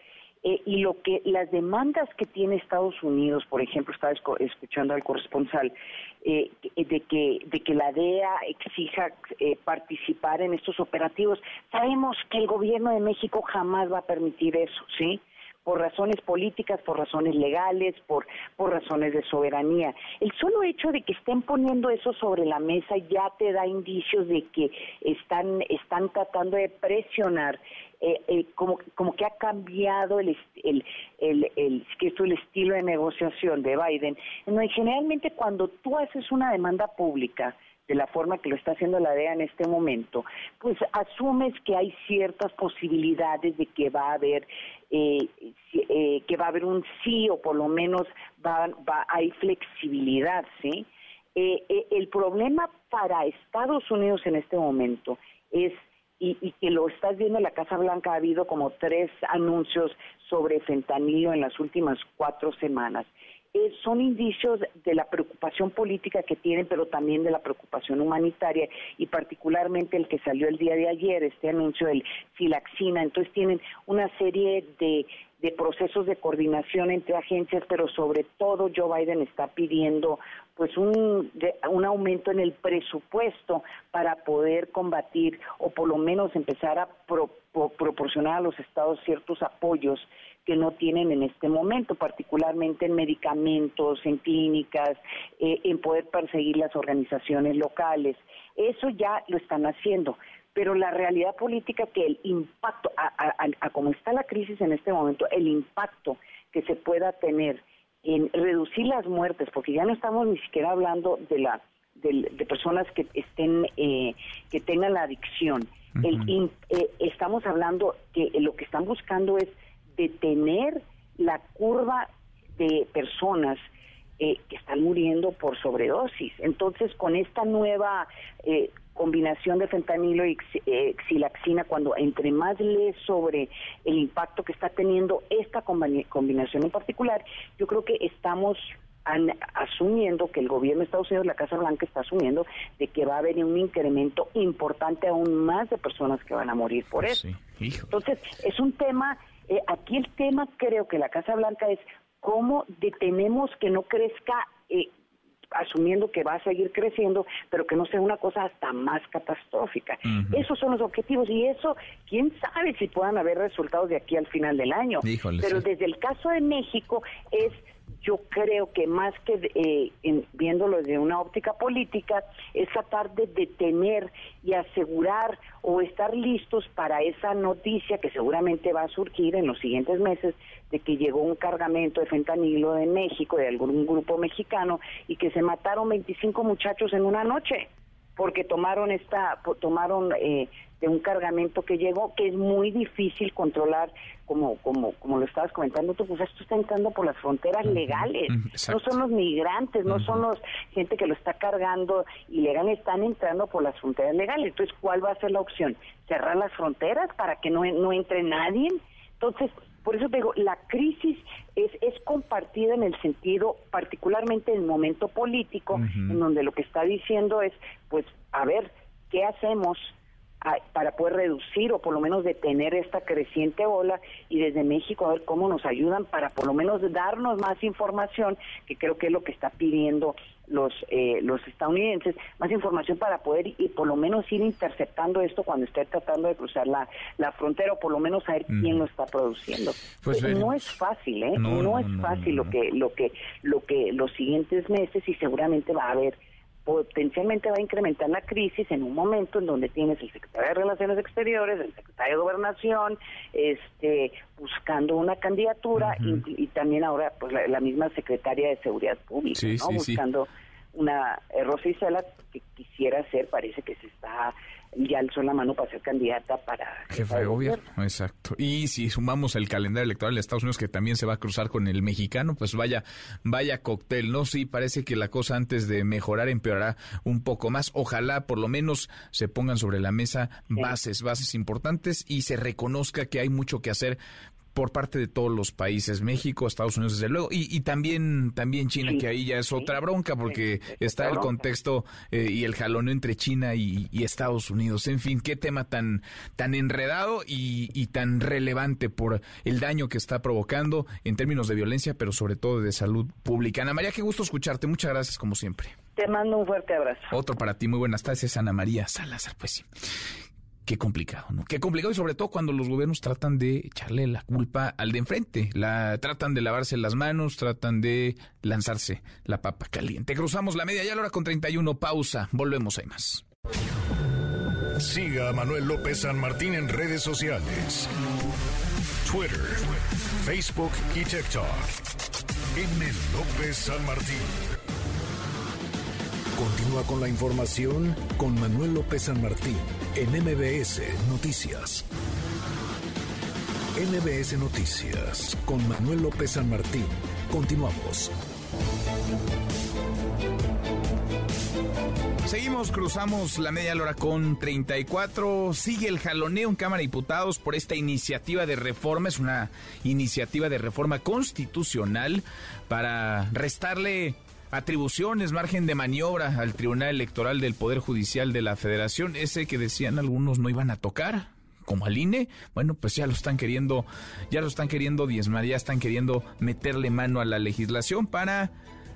Eh, y lo que las demandas que tiene Estados Unidos, por ejemplo, estaba escuchando al corresponsal, eh, de que de que la DEA exija eh, participar en estos operativos, sabemos que el gobierno de México jamás va a permitir eso, ¿sí? por razones políticas, por razones legales, por, por razones de soberanía. El solo hecho de que estén poniendo eso sobre la mesa ya te da indicios de que están, están tratando de presionar eh, eh, como, como que ha cambiado el, el, el, el, el estilo de negociación de Biden. Generalmente cuando tú haces una demanda pública, de la forma que lo está haciendo la DEA en este momento, pues asumes que hay ciertas posibilidades de que va a haber eh, eh, que va a haber un sí o por lo menos va, va hay flexibilidad, ¿sí? el problema para Estados Unidos en este momento es y, que lo estás viendo en la Casa Blanca, ha habido como tres anuncios sobre fentanilo en las últimas cuatro semanas. Eh, son indicios de la preocupación política que tienen, pero también de la preocupación humanitaria y particularmente el que salió el día de ayer, este anuncio del Filaxina. Entonces tienen una serie de de procesos de coordinación entre agencias, pero sobre todo Joe Biden está pidiendo pues un, un aumento en el presupuesto para poder combatir o por lo menos empezar a proporcionar a los estados ciertos apoyos que no tienen en este momento, particularmente en medicamentos, en clínicas, eh, en poder perseguir las organizaciones locales. Eso ya lo están haciendo pero la realidad política que el impacto, a, como está la crisis en este momento, el impacto que se pueda tener en reducir las muertes, porque ya no estamos ni siquiera hablando de la de, personas que estén eh, que tengan la adicción. el, eh, estamos hablando que lo que están buscando es detener la curva de personas eh, que están muriendo por sobredosis. Entonces, con esta nueva eh, combinación de fentanilo y eh, xilaxina, cuando entre más lees sobre el impacto que está teniendo esta combinación en particular, yo creo que estamos asumiendo que el gobierno de Estados Unidos, la Casa Blanca, está asumiendo de que va a haber un incremento importante aún más de personas que van a morir por eso. Entonces, es un tema, aquí el tema creo que la Casa Blanca es cómo detenemos que no crezca, eh, asumiendo que va a seguir creciendo, pero que no sea una cosa hasta más catastrófica. Esos son los objetivos y eso, quién sabe si puedan haber resultados de aquí al final del año. pero desde el caso de México es yo creo que más que eh, viéndolo desde una óptica política, es tratar de detener y asegurar o estar listos para esa noticia que seguramente va a surgir en los siguientes meses de que llegó un cargamento de fentanilo de México, de algún grupo mexicano, y que se mataron 25 muchachos en una noche porque tomaron esta tomaron eh, de un cargamento que llegó que es muy difícil controlar como como como lo estabas comentando tú pues esto está entrando por las fronteras legales. No son los migrantes no son los gente que lo está cargando ilegal están entrando por las fronteras legales. Entonces cuál va a ser la opción cerrar las fronteras para que no no entre nadie entonces por eso te digo, la crisis es, es compartida en el sentido, particularmente en el momento político, en donde lo que está diciendo es, pues, a ver, ¿qué hacemos? Para poder reducir o por lo menos detener esta creciente ola y desde México a ver cómo nos ayudan para por lo menos darnos más información, que creo que es lo que está pidiendo los eh, los estadounidenses más información para poder y por lo menos ir interceptando esto cuando esté tratando de cruzar la, la frontera o por lo menos saber quién lo está produciendo. Pues no es fácil eh no, es fácil lo que lo que lo que los siguientes meses y seguramente va a haber potencialmente va a incrementar la crisis en un momento en donde tienes el secretario de Relaciones Exteriores, el secretario de Gobernación, este, buscando una candidatura y, también ahora pues la, misma secretaria de Seguridad Pública, buscando una eh, Rosa que quisiera ser, parece que se está ya alzó la mano para ser candidata para
jefe de gobierno. Exacto. Y si sumamos el calendario electoral de Estados Unidos que también se va a cruzar con el mexicano, pues vaya, vaya cóctel, ¿no? Sí, parece que la cosa antes de mejorar empeorará un poco más. Ojalá por lo menos se pongan sobre la mesa bases, bases importantes y se reconozca que hay mucho que hacer por parte de todos los países, México, Estados Unidos, desde luego, y, también, también China, que ahí ya es otra bronca, porque está el contexto eh, y el jalón entre China y, Estados Unidos. En fin, qué tema tan, tan enredado y, tan relevante por el daño que está provocando en términos de violencia, pero sobre todo de salud pública. Ana María, qué gusto escucharte. Muchas gracias, como siempre.
Te mando un fuerte abrazo.
Otro para ti. Muy buenas tardes, Ana María Salazar. Pues sí. Qué complicado, ¿no? Qué complicado y sobre todo cuando los gobiernos tratan de echarle la culpa al de enfrente, la tratan de lavarse las manos, tratan de lanzarse la papa caliente. Cruzamos la media ya la hora con 31, pausa, volvemos, hay más.
Siga a Manuel López San Martín en redes sociales. Twitter, Facebook y TikTok. M. López San Martín. Continúa con la información con Manuel López San Martín en MBS Noticias. MBS Noticias con Manuel López San Martín. Continuamos.
Seguimos, cruzamos la media hora con 34. Sigue el jaloneo en Cámara de Diputados por esta iniciativa de reforma. Es una iniciativa de reforma constitucional para restarle atribuciones, margen de maniobra al Tribunal Electoral del Poder Judicial de la Federación, ese que decían algunos no iban a tocar, como al INE, bueno, pues ya lo están queriendo, ya lo están queriendo diezmar, ya están queriendo meterle mano a la legislación para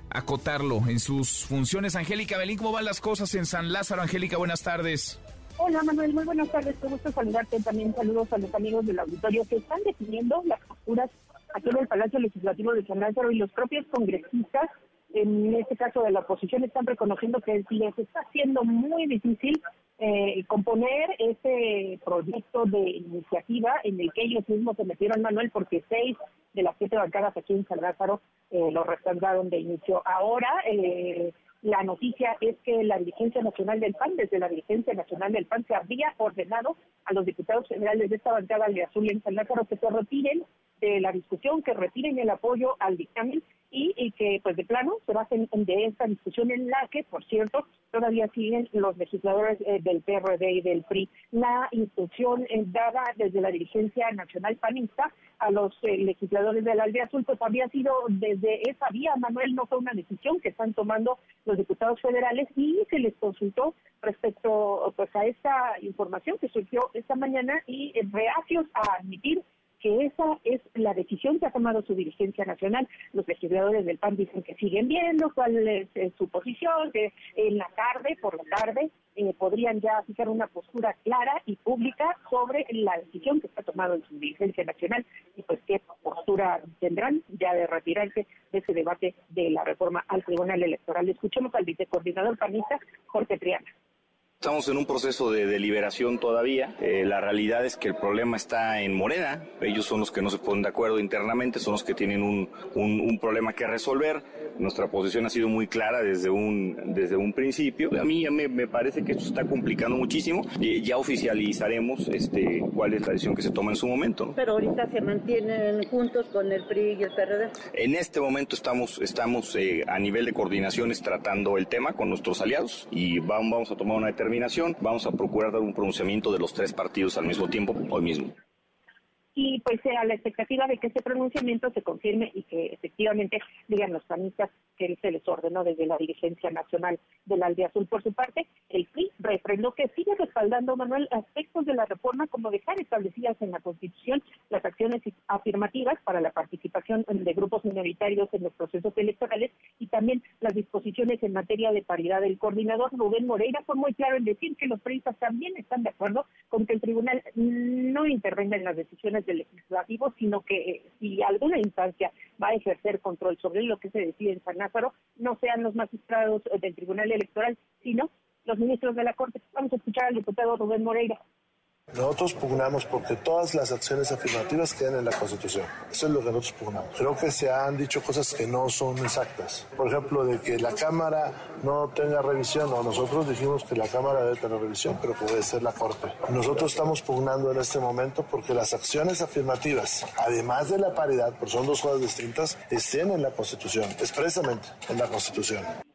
acotarlo en sus funciones. Angélica Belín, ¿cómo van las cosas en San Lázaro? Angélica, buenas tardes.
Hola Manuel, muy buenas tardes, qué gusto saludarte. También saludos a los amigos del auditorio que están definiendo las posturas aquí en el Palacio Legislativo de San Lázaro y los propios congresistas en este caso de la oposición, están reconociendo que les está haciendo muy difícil eh, componer ese proyecto de iniciativa en el que ellos mismos se metieron, Manuel, porque seis de las siete bancadas aquí en San Lázaro eh, lo respaldaron de inicio. Ahora, eh, la noticia es que la dirigencia nacional del PAN, desde la dirigencia nacional del PAN, se había ordenado a los diputados generales de esta bancada de Azul en San Lázaro que se retiren de la discusión, que retiren el apoyo al dictamen y, que pues de plano se basen de esta discusión en la que, por cierto, todavía siguen los legisladores eh, del PRD y del PRI. La instrucción eh, dada desde la dirigencia nacional panista a los eh, legisladores del Aldea Azul, pues había sido desde esa vía, Manuel, no fue una decisión que están tomando los diputados federales y se les consultó respecto pues a esta información que surgió esta mañana y reacios a admitir que esa es la decisión que ha tomado su dirigencia nacional. Los legisladores del PAN dicen que siguen viendo cuál es, su posición, que en la tarde, por la tarde, eh, podrían ya fijar una postura clara y pública sobre la decisión que está tomado en su dirigencia nacional y pues qué postura tendrán ya de retirarse de ese debate de la reforma al Tribunal Electoral. Escuchemos al vicecoordinador panista, Jorge Triana.
Estamos en un proceso de deliberación todavía. Eh, la realidad es que el problema está en Morena. Ellos son los que no se ponen de acuerdo internamente, son los que tienen un, un, problema que resolver. Nuestra posición ha sido muy clara desde un, desde un principio. A mí me, me parece que esto está complicando muchísimo. y ya oficializaremos este, cuál es la decisión que se toma en su momento.
Pero ahorita se mantienen juntos con el PRI y el PRD.
En este momento estamos, estamos eh, a nivel de coordinaciones tratando el tema con nuestros aliados y vamos, vamos a tomar una determinación vamos a procurar dar un pronunciamiento de los tres partidos al mismo tiempo hoy mismo.
Y pues a la expectativa de que ese pronunciamiento se confirme y que efectivamente digan los panistas que se les ordenó desde la dirigencia nacional del Aldea Azul. Por su parte, el PRI refrendó que sigue respaldando, Manuel, aspectos de la reforma como dejar establecidas en la Constitución las acciones afirmativas para la participación de grupos minoritarios en los procesos electorales y también las disposiciones en materia de paridad. El coordinador Rubén Moreira fue muy claro en decir que los periodistas también están de acuerdo con que el tribunal no intervenga en las decisiones del legislativo, sino que eh, si alguna instancia va a ejercer control sobre lo que se decide en San No sean los magistrados del Tribunal Electoral, sino los ministros de la Corte. Vamos a escuchar al diputado Rubén Moreira.
Nosotros pugnamos porque todas las acciones afirmativas quedan en la Constitución. Eso es lo que nosotros pugnamos. Creo que se han dicho cosas que no son exactas. Por ejemplo, de que la Cámara no tenga revisión, o nosotros dijimos que la Cámara debe tener revisión, pero puede ser la Corte. Nosotros estamos pugnando en este momento porque las acciones afirmativas, además de la paridad, porque son dos cosas distintas, estén en la Constitución, expresamente en la Constitución.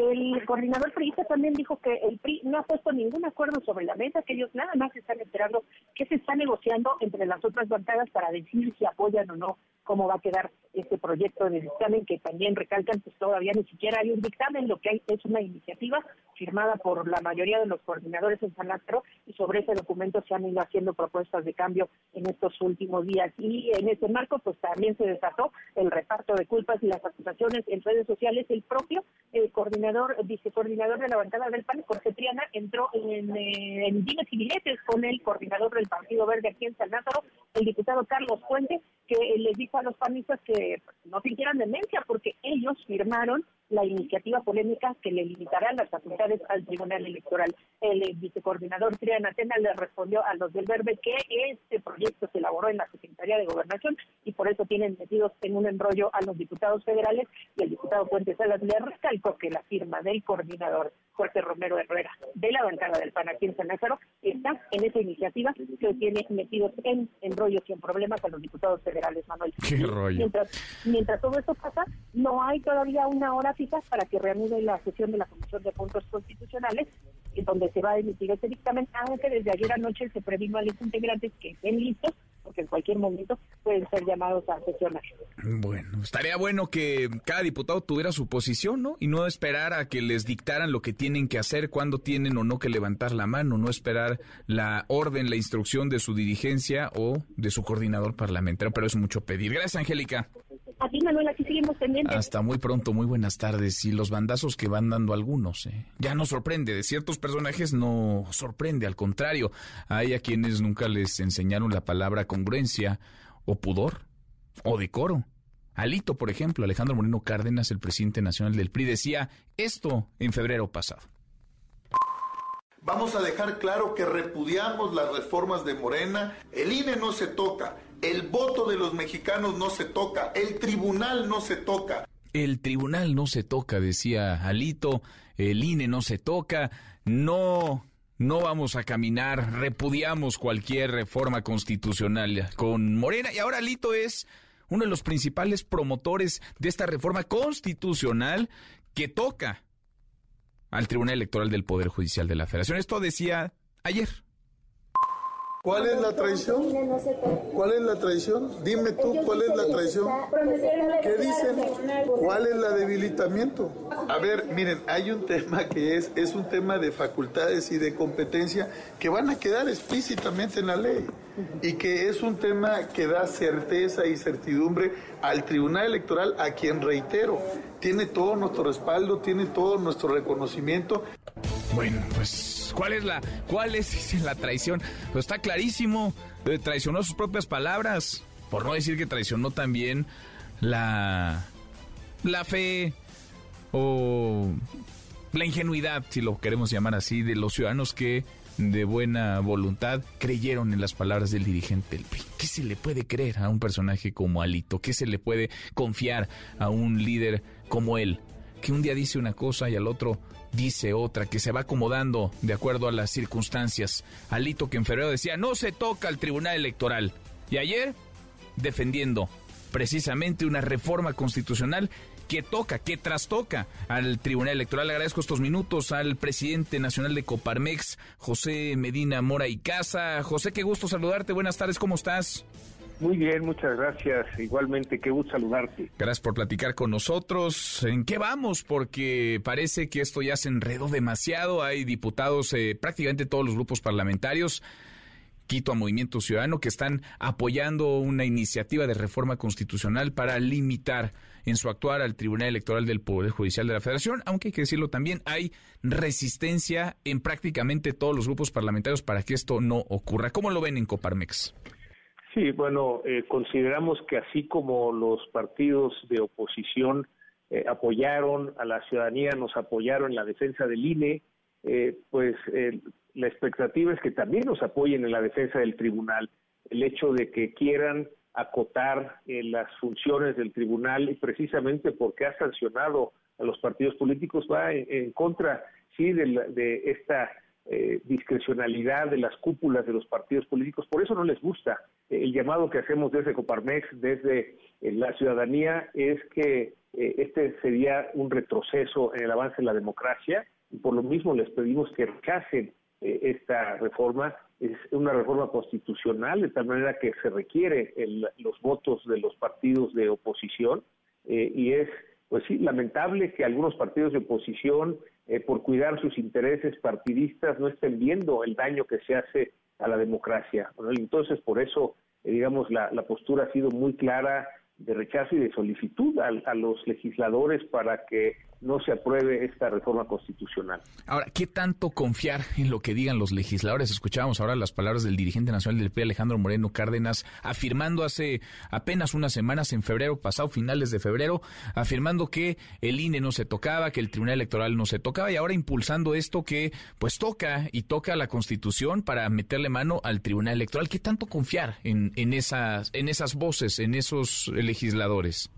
El coordinador priista también dijo que el PRI no ha puesto ningún acuerdo sobre la mesa, que ellos nada más están esperando que se está negociando entre las otras bancadas para decir si apoyan o no cómo va a quedar este proyecto de dictamen que también recalcan pues todavía ni siquiera hay un dictamen, lo que hay es una iniciativa firmada por la mayoría de los coordinadores en San Lázaro y sobre ese documento se han ido haciendo propuestas de cambio en estos últimos días. Y en ese marco pues también se desató el reparto de culpas y las acusaciones en redes sociales. El propio el coordinador vicecoordinador de la bancada del PAN Jorge Triana entró en, eh, en dimes y billetes con el coordinador del Partido Verde aquí en San Lázaro el diputado Carlos Fuente que les dijo a los panistas que no sintieran demencia porque ellos firmaron la iniciativa polémica que le limitará las facultades al Tribunal Electoral. El vicecoordinador Triana Tena le respondió a los del Verde que este proyecto se elaboró en la Secretaría de Gobernación y por eso tienen metidos en un embrollo a los diputados federales y el diputado Puente Salas le recalcó que la firma del coordinador Jorge Romero Herrera de la bancada del PAN aquí en San Lázaro está en esa iniciativa que tiene metidos en embrollos y en problemas a los diputados federales, Manuel.
¿Qué rollo?
Mientras, mientras todo esto pasa, no hay todavía una hora para que reanude la sesión de la Comisión de Puntos Constitucionales, en donde se va a emitir este dictamen, aunque desde ayer anoche se previno a los integrantes que estén listos porque en cualquier momento pueden ser llamados a sesionar.
Bueno, estaría bueno que cada diputado tuviera su posición, ¿no? Y no esperar a que les dictaran lo que tienen que hacer, cuándo tienen o no que levantar la mano, no esperar la orden, la instrucción de su dirigencia o de su coordinador parlamentario, pero es mucho pedir. Gracias, Angélica.
A ti, Manuel, aquí seguimos pendientes.
Hasta muy pronto, muy buenas tardes. Y los bandazos que van dando algunos, ¿eh? ya no sorprende. De ciertos personajes no sorprende, al contrario. Hay a quienes nunca les enseñaron la palabra congruencia o pudor o decoro. Alito, por ejemplo, Alejandro Moreno Cárdenas, el presidente nacional del PRI, decía esto en febrero pasado.
Vamos a dejar claro que repudiamos las reformas de Morena. El INE no se toca. El voto de los mexicanos no se toca, el tribunal no se toca.
El tribunal no se toca, decía Alito, el INE no se toca, no, no vamos a caminar, repudiamos cualquier reforma constitucional con Morena. Y ahora Alito es uno de los principales promotores de esta reforma constitucional que toca al Tribunal Electoral del Poder Judicial de la Federación. Esto decía ayer.
¿Cuál es la traición? ¿Cuál es la traición? Dime tú, ¿cuál es la traición? ¿Qué dicen? ¿Cuál es la debilitamiento? A ver, miren, hay un tema que es, es un tema de facultades y de competencia que van a quedar explícitamente en la ley y que es un tema que da certeza y certidumbre al Tribunal Electoral, a quien reitero, tiene todo nuestro respaldo, tiene todo nuestro reconocimiento.
Bueno, pues, ¿cuál es la, cuál es *laughs* la traición? Pues está clarísimo, eh, traicionó sus propias palabras, por no decir que traicionó también la, la fe o la ingenuidad, si lo queremos llamar así, de los ciudadanos que de buena voluntad creyeron en las palabras del dirigente. ¿Qué se le puede creer a un personaje como Alito? ¿Qué se le puede confiar a un líder como él? Que un día dice una cosa y al otro dice otra, que se va acomodando de acuerdo a las circunstancias. Alito que en febrero decía, no se toca al Tribunal Electoral. Y ayer, defendiendo precisamente una reforma constitucional que toca, que trastoca al Tribunal Electoral. Le agradezco estos minutos al presidente nacional de Coparmex, José Medina Mora y Casa. José, qué gusto saludarte. Buenas tardes, ¿cómo estás?
Muy bien, muchas gracias. Igualmente, qué gusto saludarte.
Gracias por platicar con nosotros. ¿En qué vamos? Porque parece que esto ya se enredó demasiado. Hay diputados, eh, prácticamente todos los grupos parlamentarios. Quito a Movimiento Ciudadano que están apoyando una iniciativa de reforma constitucional para limitar en su actuar al Tribunal Electoral del Poder Judicial de la Federación, aunque hay que decirlo también, hay resistencia en prácticamente todos los grupos parlamentarios para que esto no ocurra. ¿Cómo lo ven en Coparmex?
Sí, bueno, eh, consideramos que así como los partidos de oposición eh, apoyaron a la ciudadanía, nos apoyaron en la defensa del INE, eh, pues la expectativa es que también nos apoyen en la defensa del tribunal. El hecho de que quieran acotar las funciones del tribunal y precisamente porque ha sancionado a los partidos políticos va en, contra sí de, de esta eh, discrecionalidad de las cúpulas de los partidos políticos. Por eso no les gusta. el llamado que hacemos desde Coparmex, desde eh, la ciudadanía, es que eh, este sería un retroceso en el avance de la democracia y por lo mismo les pedimos que rechacen esta reforma. Es una reforma constitucional, de tal manera que se requiere los votos de los partidos de oposición y es pues sí, lamentable que algunos partidos de oposición, eh, por cuidar sus intereses partidistas, no estén viendo el daño que se hace a la democracia. Entonces, por eso, eh, digamos, la, la, postura ha sido muy clara de rechazo y de solicitud a los legisladores para que no se apruebe esta reforma constitucional.
Ahora, ¿qué tanto confiar en lo que digan los legisladores? Escuchábamos ahora las palabras del dirigente nacional del PRI, Alejandro Moreno Cárdenas, afirmando hace apenas unas semanas, en febrero pasado, finales de febrero, afirmando que el INE no se tocaba, que el Tribunal Electoral no se tocaba, y ahora impulsando esto que pues toca y toca la Constitución para meterle mano al Tribunal Electoral. ¿Qué tanto confiar en, en, esas, en esas voces, en esos legisladores?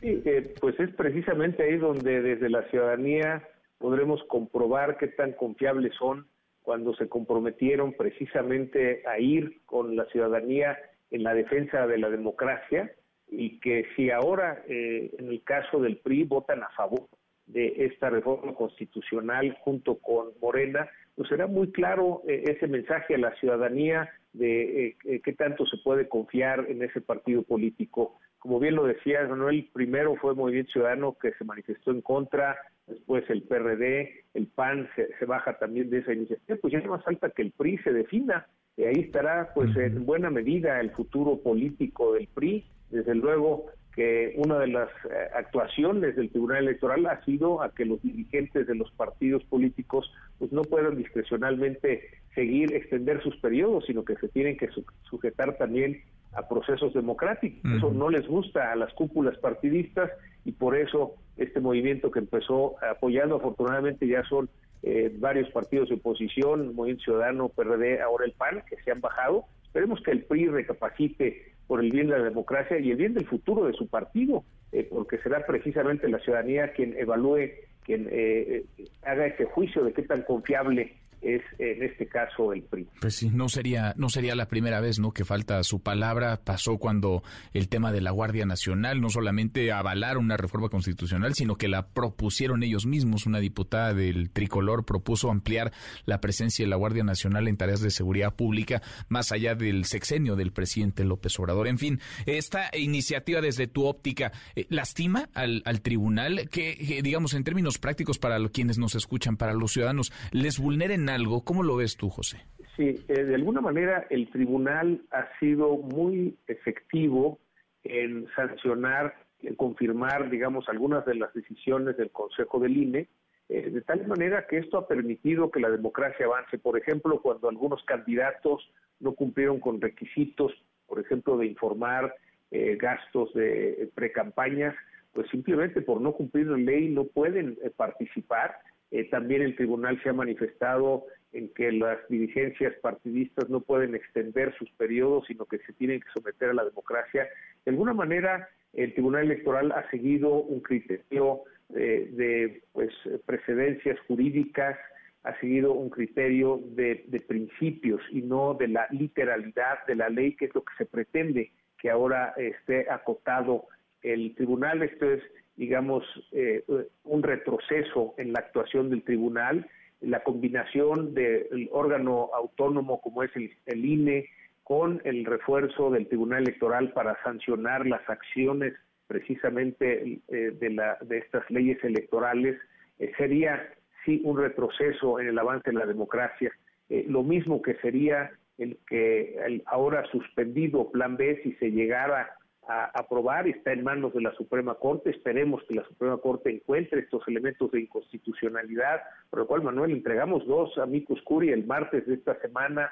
Sí, eh, pues es precisamente ahí donde desde la ciudadanía podremos comprobar qué tan confiables son cuando se comprometieron precisamente a ir con la ciudadanía en la defensa de la democracia y que si ahora eh, en el caso del PRI votan a favor de esta reforma constitucional junto con Morena, pues será muy claro eh, ese mensaje a la ciudadanía de qué tanto se puede confiar en ese partido político como bien lo decía Manuel, primero fue Movimiento Ciudadano que se manifestó en contra, después el PRD, el PAN se, baja también de esa iniciativa, pues ya no más falta que el PRI se defina, y ahí estará pues en buena medida el futuro político del PRI, desde luego que una de las eh, actuaciones del Tribunal Electoral ha sido a que los dirigentes de los partidos políticos pues no puedan discrecionalmente seguir extender sus periodos, sino que se tienen que sujetar también a procesos democráticos. Eso no les gusta a las cúpulas partidistas y por eso este movimiento que empezó apoyando, afortunadamente ya son eh, varios partidos de oposición, Movimiento Ciudadano, PRD, ahora el PAN, que se han bajado. Esperemos que el PRI recapacite por el bien de la democracia y el bien del futuro de su partido, eh, porque será precisamente la ciudadanía quien evalúe, quien eh, haga ese juicio de qué tan confiable es en este caso el PRI.
Pues sí, no sería, no sería la primera vez ¿no? que falta su palabra. Pasó cuando el tema de la Guardia Nacional no solamente avalaron una reforma constitucional, sino que la propusieron ellos mismos. Una diputada del tricolor propuso ampliar la presencia de la Guardia Nacional en tareas de seguridad pública más allá del sexenio del presidente López Obrador. En fin, esta iniciativa desde tu óptica eh, lastima al, al tribunal que, digamos, en términos prácticos para quienes nos escuchan, para los ciudadanos, les vulneren algo. ¿Cómo lo ves tú, José?
Sí, eh, de alguna manera el tribunal ha sido muy efectivo en sancionar, en confirmar, digamos, algunas de las decisiones del Consejo del INE, eh, de tal manera que esto ha permitido que la democracia avance. Por ejemplo, cuando algunos candidatos no cumplieron con requisitos, por ejemplo, de informar eh, gastos de precampañas, pues simplemente por no cumplir la ley no pueden participar eh, también el tribunal se ha manifestado en que las dirigencias partidistas no pueden extender sus periodos, sino que se tienen que someter a la democracia. De alguna manera, el Tribunal Electoral ha seguido un criterio de, pues, precedencias jurídicas, ha seguido un criterio de, de, principios y no de la literalidad de la ley, que es lo que se pretende que ahora esté acotado el tribunal. Esto es digamos, eh, un retroceso en la actuación del tribunal, la combinación del órgano autónomo como es el, INE con el refuerzo del Tribunal Electoral para sancionar las acciones precisamente eh, de, la, de estas leyes electorales, eh, sería sí un retroceso en el avance de la democracia, eh, lo mismo que sería el que el ahora suspendido Plan B, si se llegara a aprobar, está en manos de la Suprema Corte. Esperemos que la Suprema Corte encuentre estos elementos de inconstitucionalidad, por lo cual, Manuel, entregamos dos amigos curi el martes de esta semana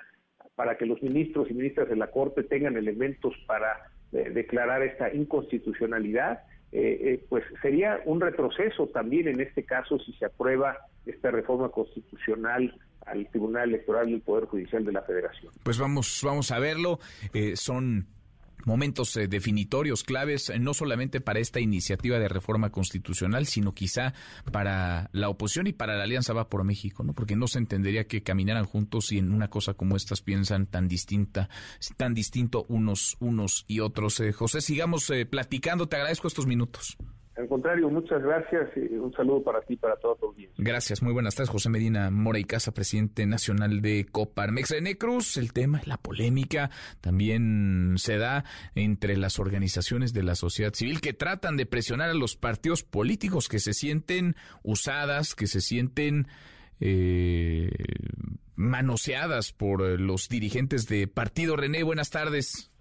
para que los ministros y ministras de la Corte tengan elementos para eh, declarar esta inconstitucionalidad. Eh, eh, pues sería un retroceso también en este caso si se aprueba esta reforma constitucional al Tribunal Electoral del Poder Judicial de la Federación.
Pues vamos, vamos a verlo. son momentos eh, definitorios, claves, eh, no solamente para esta iniciativa de reforma constitucional, sino quizá para la oposición y para la Alianza Va por México, ¿no? Porque no se entendería que caminaran juntos y en una cosa como estas piensan tan distinta, tan distinto unos, unos y otros. Eh, José, sigamos platicando. Te agradezco estos minutos.
Al contrario, muchas gracias y un saludo para ti y para todos los días.
Gracias, muy buenas tardes. José Medina Mora y Casa, presidente nacional de Coparmex. René Cruz, el tema, la polémica también se da entre las organizaciones de la sociedad civil que tratan de presionar a los partidos políticos que se sienten usadas, que se sienten eh, manoseadas por los dirigentes de partido. René, buenas tardes.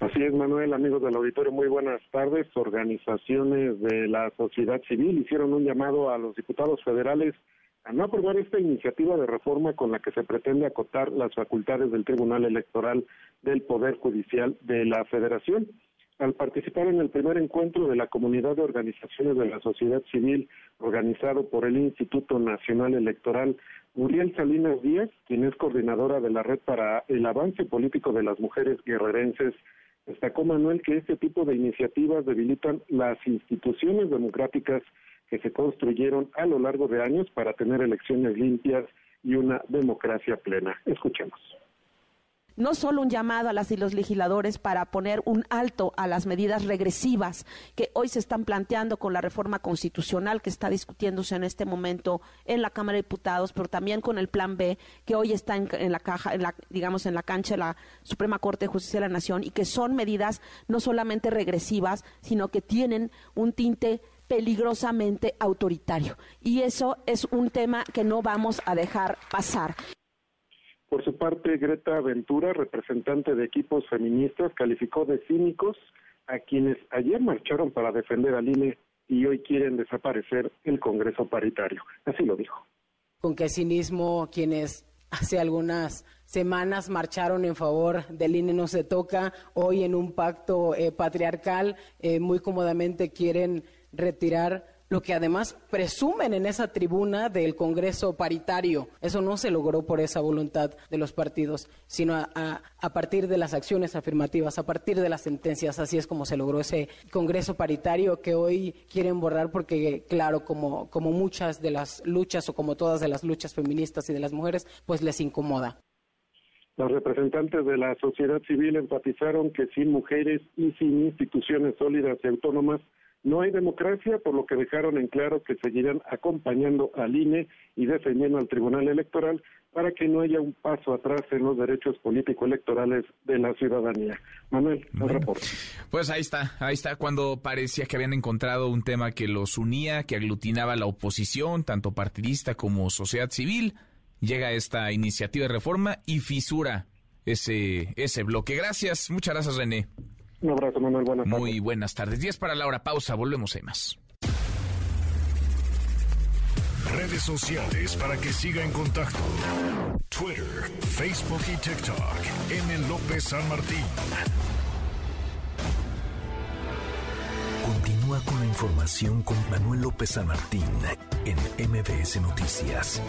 Así es, Manuel, amigos del auditorio, muy buenas tardes. Organizaciones de la sociedad civil hicieron un llamado a los diputados federales a no aprobar esta iniciativa de reforma con la que se pretende acotar las facultades del Tribunal Electoral del Poder Judicial de la Federación. Al participar en el primer encuentro de la comunidad de organizaciones de la sociedad civil organizado por el Instituto Nacional Electoral, Muriel Salinas Díaz, quien es coordinadora de la Red para el Avance Político de las Mujeres Guerrerenses, Destacó Manuel que este tipo de iniciativas debilitan las instituciones democráticas que se construyeron a lo largo de años para tener elecciones limpias y una democracia plena. Escuchemos
no solo un llamado a las y los legisladores para poner un alto a las medidas regresivas que hoy se están planteando con la reforma constitucional que está discutiéndose en este momento en la Cámara de Diputados, pero también con el Plan B que hoy está en, la caja, en la, digamos en la cancha de la Suprema Corte de Justicia de la Nación y que son medidas no solamente regresivas, sino que tienen un tinte peligrosamente autoritario. Y eso es un tema que no vamos a dejar pasar.
Por su parte, Greta Ventura, representante de equipos feministas, calificó de cínicos a quienes ayer marcharon para defender al INE y hoy quieren desaparecer el Congreso paritario. Así lo dijo.
Con qué cinismo quienes hace algunas semanas marcharon en favor del INE no se toca, hoy en un pacto eh, patriarcal eh, muy cómodamente quieren retirar lo que además presumen en esa tribuna del Congreso paritario. Eso no se logró por esa voluntad de los partidos, sino a, partir de las acciones afirmativas, a partir de las sentencias. Así es como se logró ese Congreso paritario que hoy quieren borrar porque, claro, como, como muchas de las luchas o como todas de las luchas feministas y de las mujeres, pues les incomoda.
Los representantes de la sociedad civil enfatizaron que sin mujeres y sin instituciones sólidas y autónomas no hay democracia, por lo que dejaron en claro que seguirán acompañando al INE y defendiendo al Tribunal Electoral para que no haya un paso atrás en los derechos político-electorales de la ciudadanía. Manuel, el reporte.
Pues ahí está, ahí está cuando parecía que habían encontrado un tema que los unía, que aglutinaba la oposición, tanto partidista como sociedad civil. Llega esta iniciativa de reforma y fisura ese, ese bloque. Gracias, muchas gracias René.
Un abrazo, Manuel. Buenas
tardes. Muy buenas tardes. 10 para la hora. Pausa. Volvemos a más.
Redes sociales para que siga en contacto: Twitter, Facebook y TikTok. M. López San Martín. Continúa con la información con Manuel López San Martín en MBS Noticias.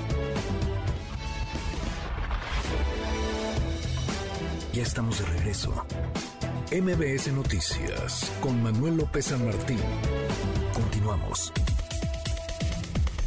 Ya estamos de regreso. MBS Noticias con Manuel López San Martín. Continuamos.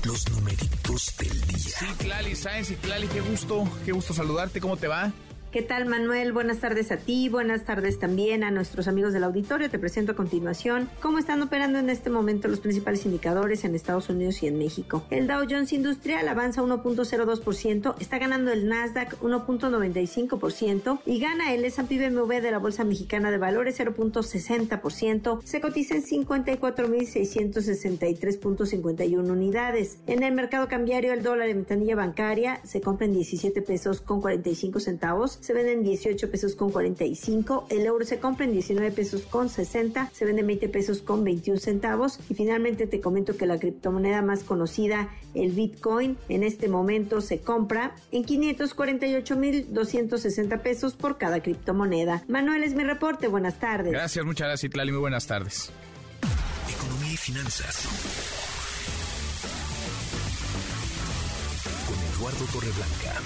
Los numeritos del día.
Sí, Clali Sáenz y Clali, qué gusto, qué gusto saludarte, ¿cómo te va?
¿Qué tal Manuel? Buenas tardes a ti, buenas tardes también a nuestros amigos del auditorio. Te presento a continuación cómo están operando en este momento los principales indicadores en Estados Unidos y en México. El Dow Jones Industrial avanza 1.02%, está ganando el Nasdaq 1.95% y gana el S&P BMW de la Bolsa Mexicana de Valores 0.60%. Se cotiza en 54.663.51 unidades. En el mercado cambiario el dólar en ventanilla bancaria se compra en 17 pesos con 45 centavos se venden 18 pesos con 45, el euro se compra en 19 pesos con 60, se vende 20 pesos con 21 centavos y finalmente te comento que la criptomoneda más conocida, el Bitcoin, en este momento se compra en 548.260 pesos por cada criptomoneda. Manuel es mi reporte, buenas tardes.
Gracias, muchas gracias Itlali, muy buenas tardes.
Economía y finanzas. Con Eduardo Torreblanca.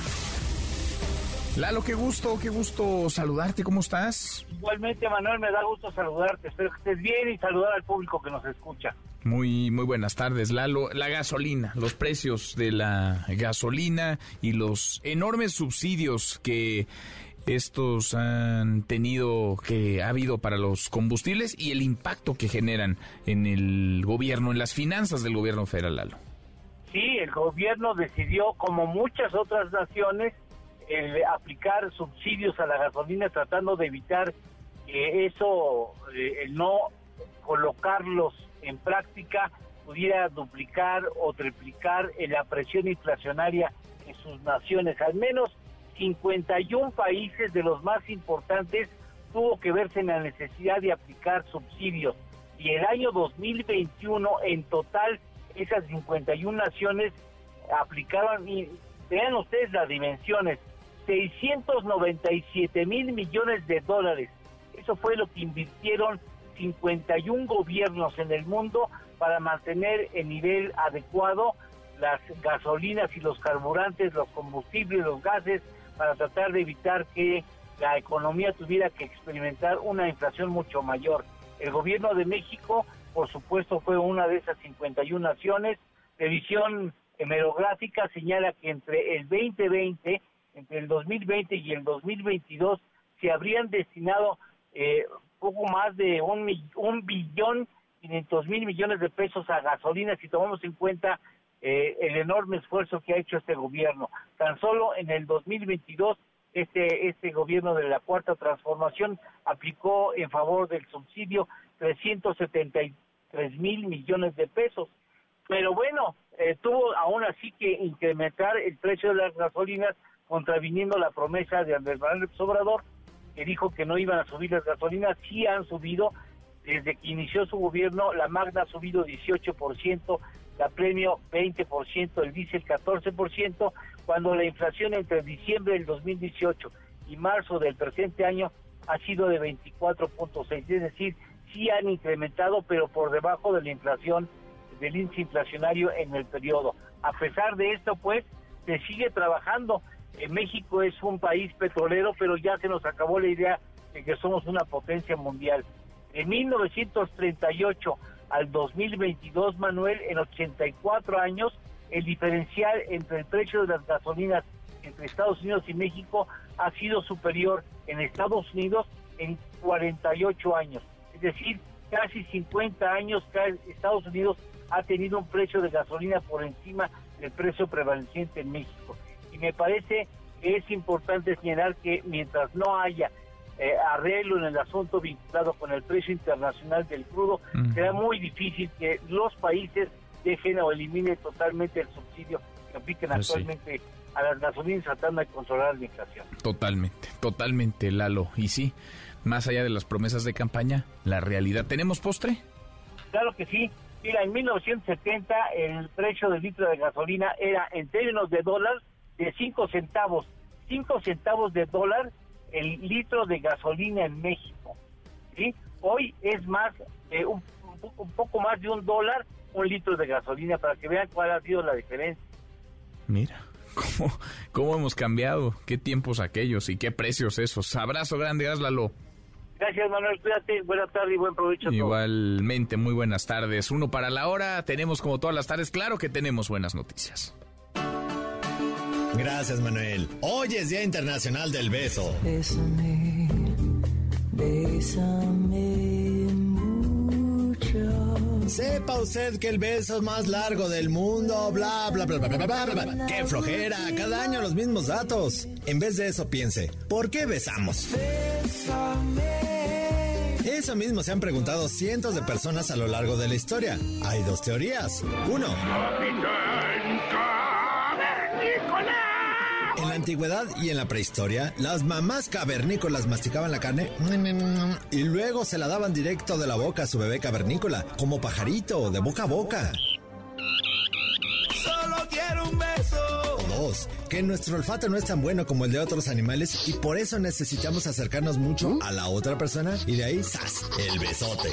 Lalo, qué gusto, qué gusto saludarte, ¿cómo estás?
Igualmente, Manuel, me da gusto saludarte, espero que estés bien y saludar al público que nos escucha.
Muy, muy buenas tardes, Lalo. La gasolina, los precios de la gasolina y los enormes subsidios que estos han tenido, que ha habido para los combustibles y el impacto que generan en el gobierno, en las finanzas del gobierno federal, Lalo.
Sí, el gobierno decidió, como muchas otras naciones, el aplicar subsidios a la gasolina tratando de evitar que eso, eh, el no colocarlos en práctica, pudiera duplicar o triplicar la presión inflacionaria en sus naciones. Al menos 51 países de los más importantes tuvo que verse en la necesidad de aplicar subsidios. Y el año 2021, en total, esas 51 naciones aplicaron, y vean ustedes las dimensiones, 697 mil millones de dólares. Eso fue lo que invirtieron 51 gobiernos en el mundo para mantener el nivel adecuado las gasolinas y los carburantes, los combustibles, los gases, para tratar de evitar que la economía tuviera que experimentar una inflación mucho mayor. El gobierno de México, por supuesto, fue una de esas 51 naciones. Revisión hemerográfica señala que entre el 2020 entre el 2020 y el 2022 se habrían destinado eh, poco más de un, un billón 500 mil millones de pesos a gasolina si tomamos en cuenta eh, el enorme esfuerzo que ha hecho este gobierno. Tan solo en el 2022 este, este gobierno de la Cuarta Transformación aplicó en favor del subsidio 373 mil millones de pesos. Pero bueno, eh, tuvo aún así que incrementar el precio de las gasolinas contraviniendo la promesa de Andrés Manuel Obrador, que dijo que no iban a subir las gasolinas, sí han subido, desde que inició su gobierno, la Magna ha subido 18%, la Premio 20%, el diésel 14%, cuando la inflación entre diciembre del 2018 y marzo del presente año ha sido de 24.6, es decir, sí han incrementado, pero por debajo de la inflación, del índice inflacionario en el periodo. A pesar de esto, pues, se sigue trabajando México es un país petrolero, pero ya se nos acabó la idea de que somos una potencia mundial. De 1938 al 2022, Manuel, en 84 años, el diferencial entre el precio de las gasolinas entre Estados Unidos y México ha sido superior en Estados Unidos en 48 años. Es decir, casi 50 años Estados Unidos ha tenido un precio de gasolina por encima del precio prevaleciente en México y me parece que es importante señalar que mientras no haya eh, arreglo en el asunto vinculado con el precio internacional del crudo, será muy difícil que los países dejen o eliminen totalmente el subsidio que apliquen pues actualmente a las gasolinas tratando de controlar la inflación.
Totalmente, totalmente, Lalo. Y sí, más allá de las promesas de campaña, la realidad. ¿Tenemos postre?
Claro que sí. Mira, en 1970 el precio del litro de gasolina era en términos de dólares de 5 centavos, 5 centavos de dólar el litro de gasolina en México. ¿sí? Hoy es más, eh, un, poco más de un dólar un litro de gasolina para que vean cuál ha sido la diferencia.
Mira. ¿Cómo, ¿Cómo hemos cambiado? ¿Qué tiempos aquellos y qué precios esos? Abrazo grande, hazlo.
Gracias, Manuel. Cuídate. Buenas tardes y buen provecho.
Igualmente, muy buenas tardes. Uno para la hora. Tenemos, como todas las tardes, claro que tenemos buenas noticias.
Gracias, Manuel. Hoy es Día Internacional del Beso.
Bésame, bésame mucho.
Sepa usted que el beso es más largo del mundo, bla, bla, bla, bla, bla, bla, bla, bla. ¡Qué flojera! Cada año los mismos datos. En vez de eso, piense, ¿por qué besamos? Eso mismo se han preguntado cientos de personas a lo largo de la historia. Hay dos teorías. Uno. En la antigüedad y en la prehistoria, las mamás cavernícolas masticaban la carne y luego se la daban directo de la boca a su bebé cavernícola, como pajarito, de boca a boca.
Solo quiero un beso.
Dos, que nuestro olfato no es tan bueno como el de otros animales y por eso necesitamos acercarnos mucho a la otra persona y de ahí, ¡zas! El besote.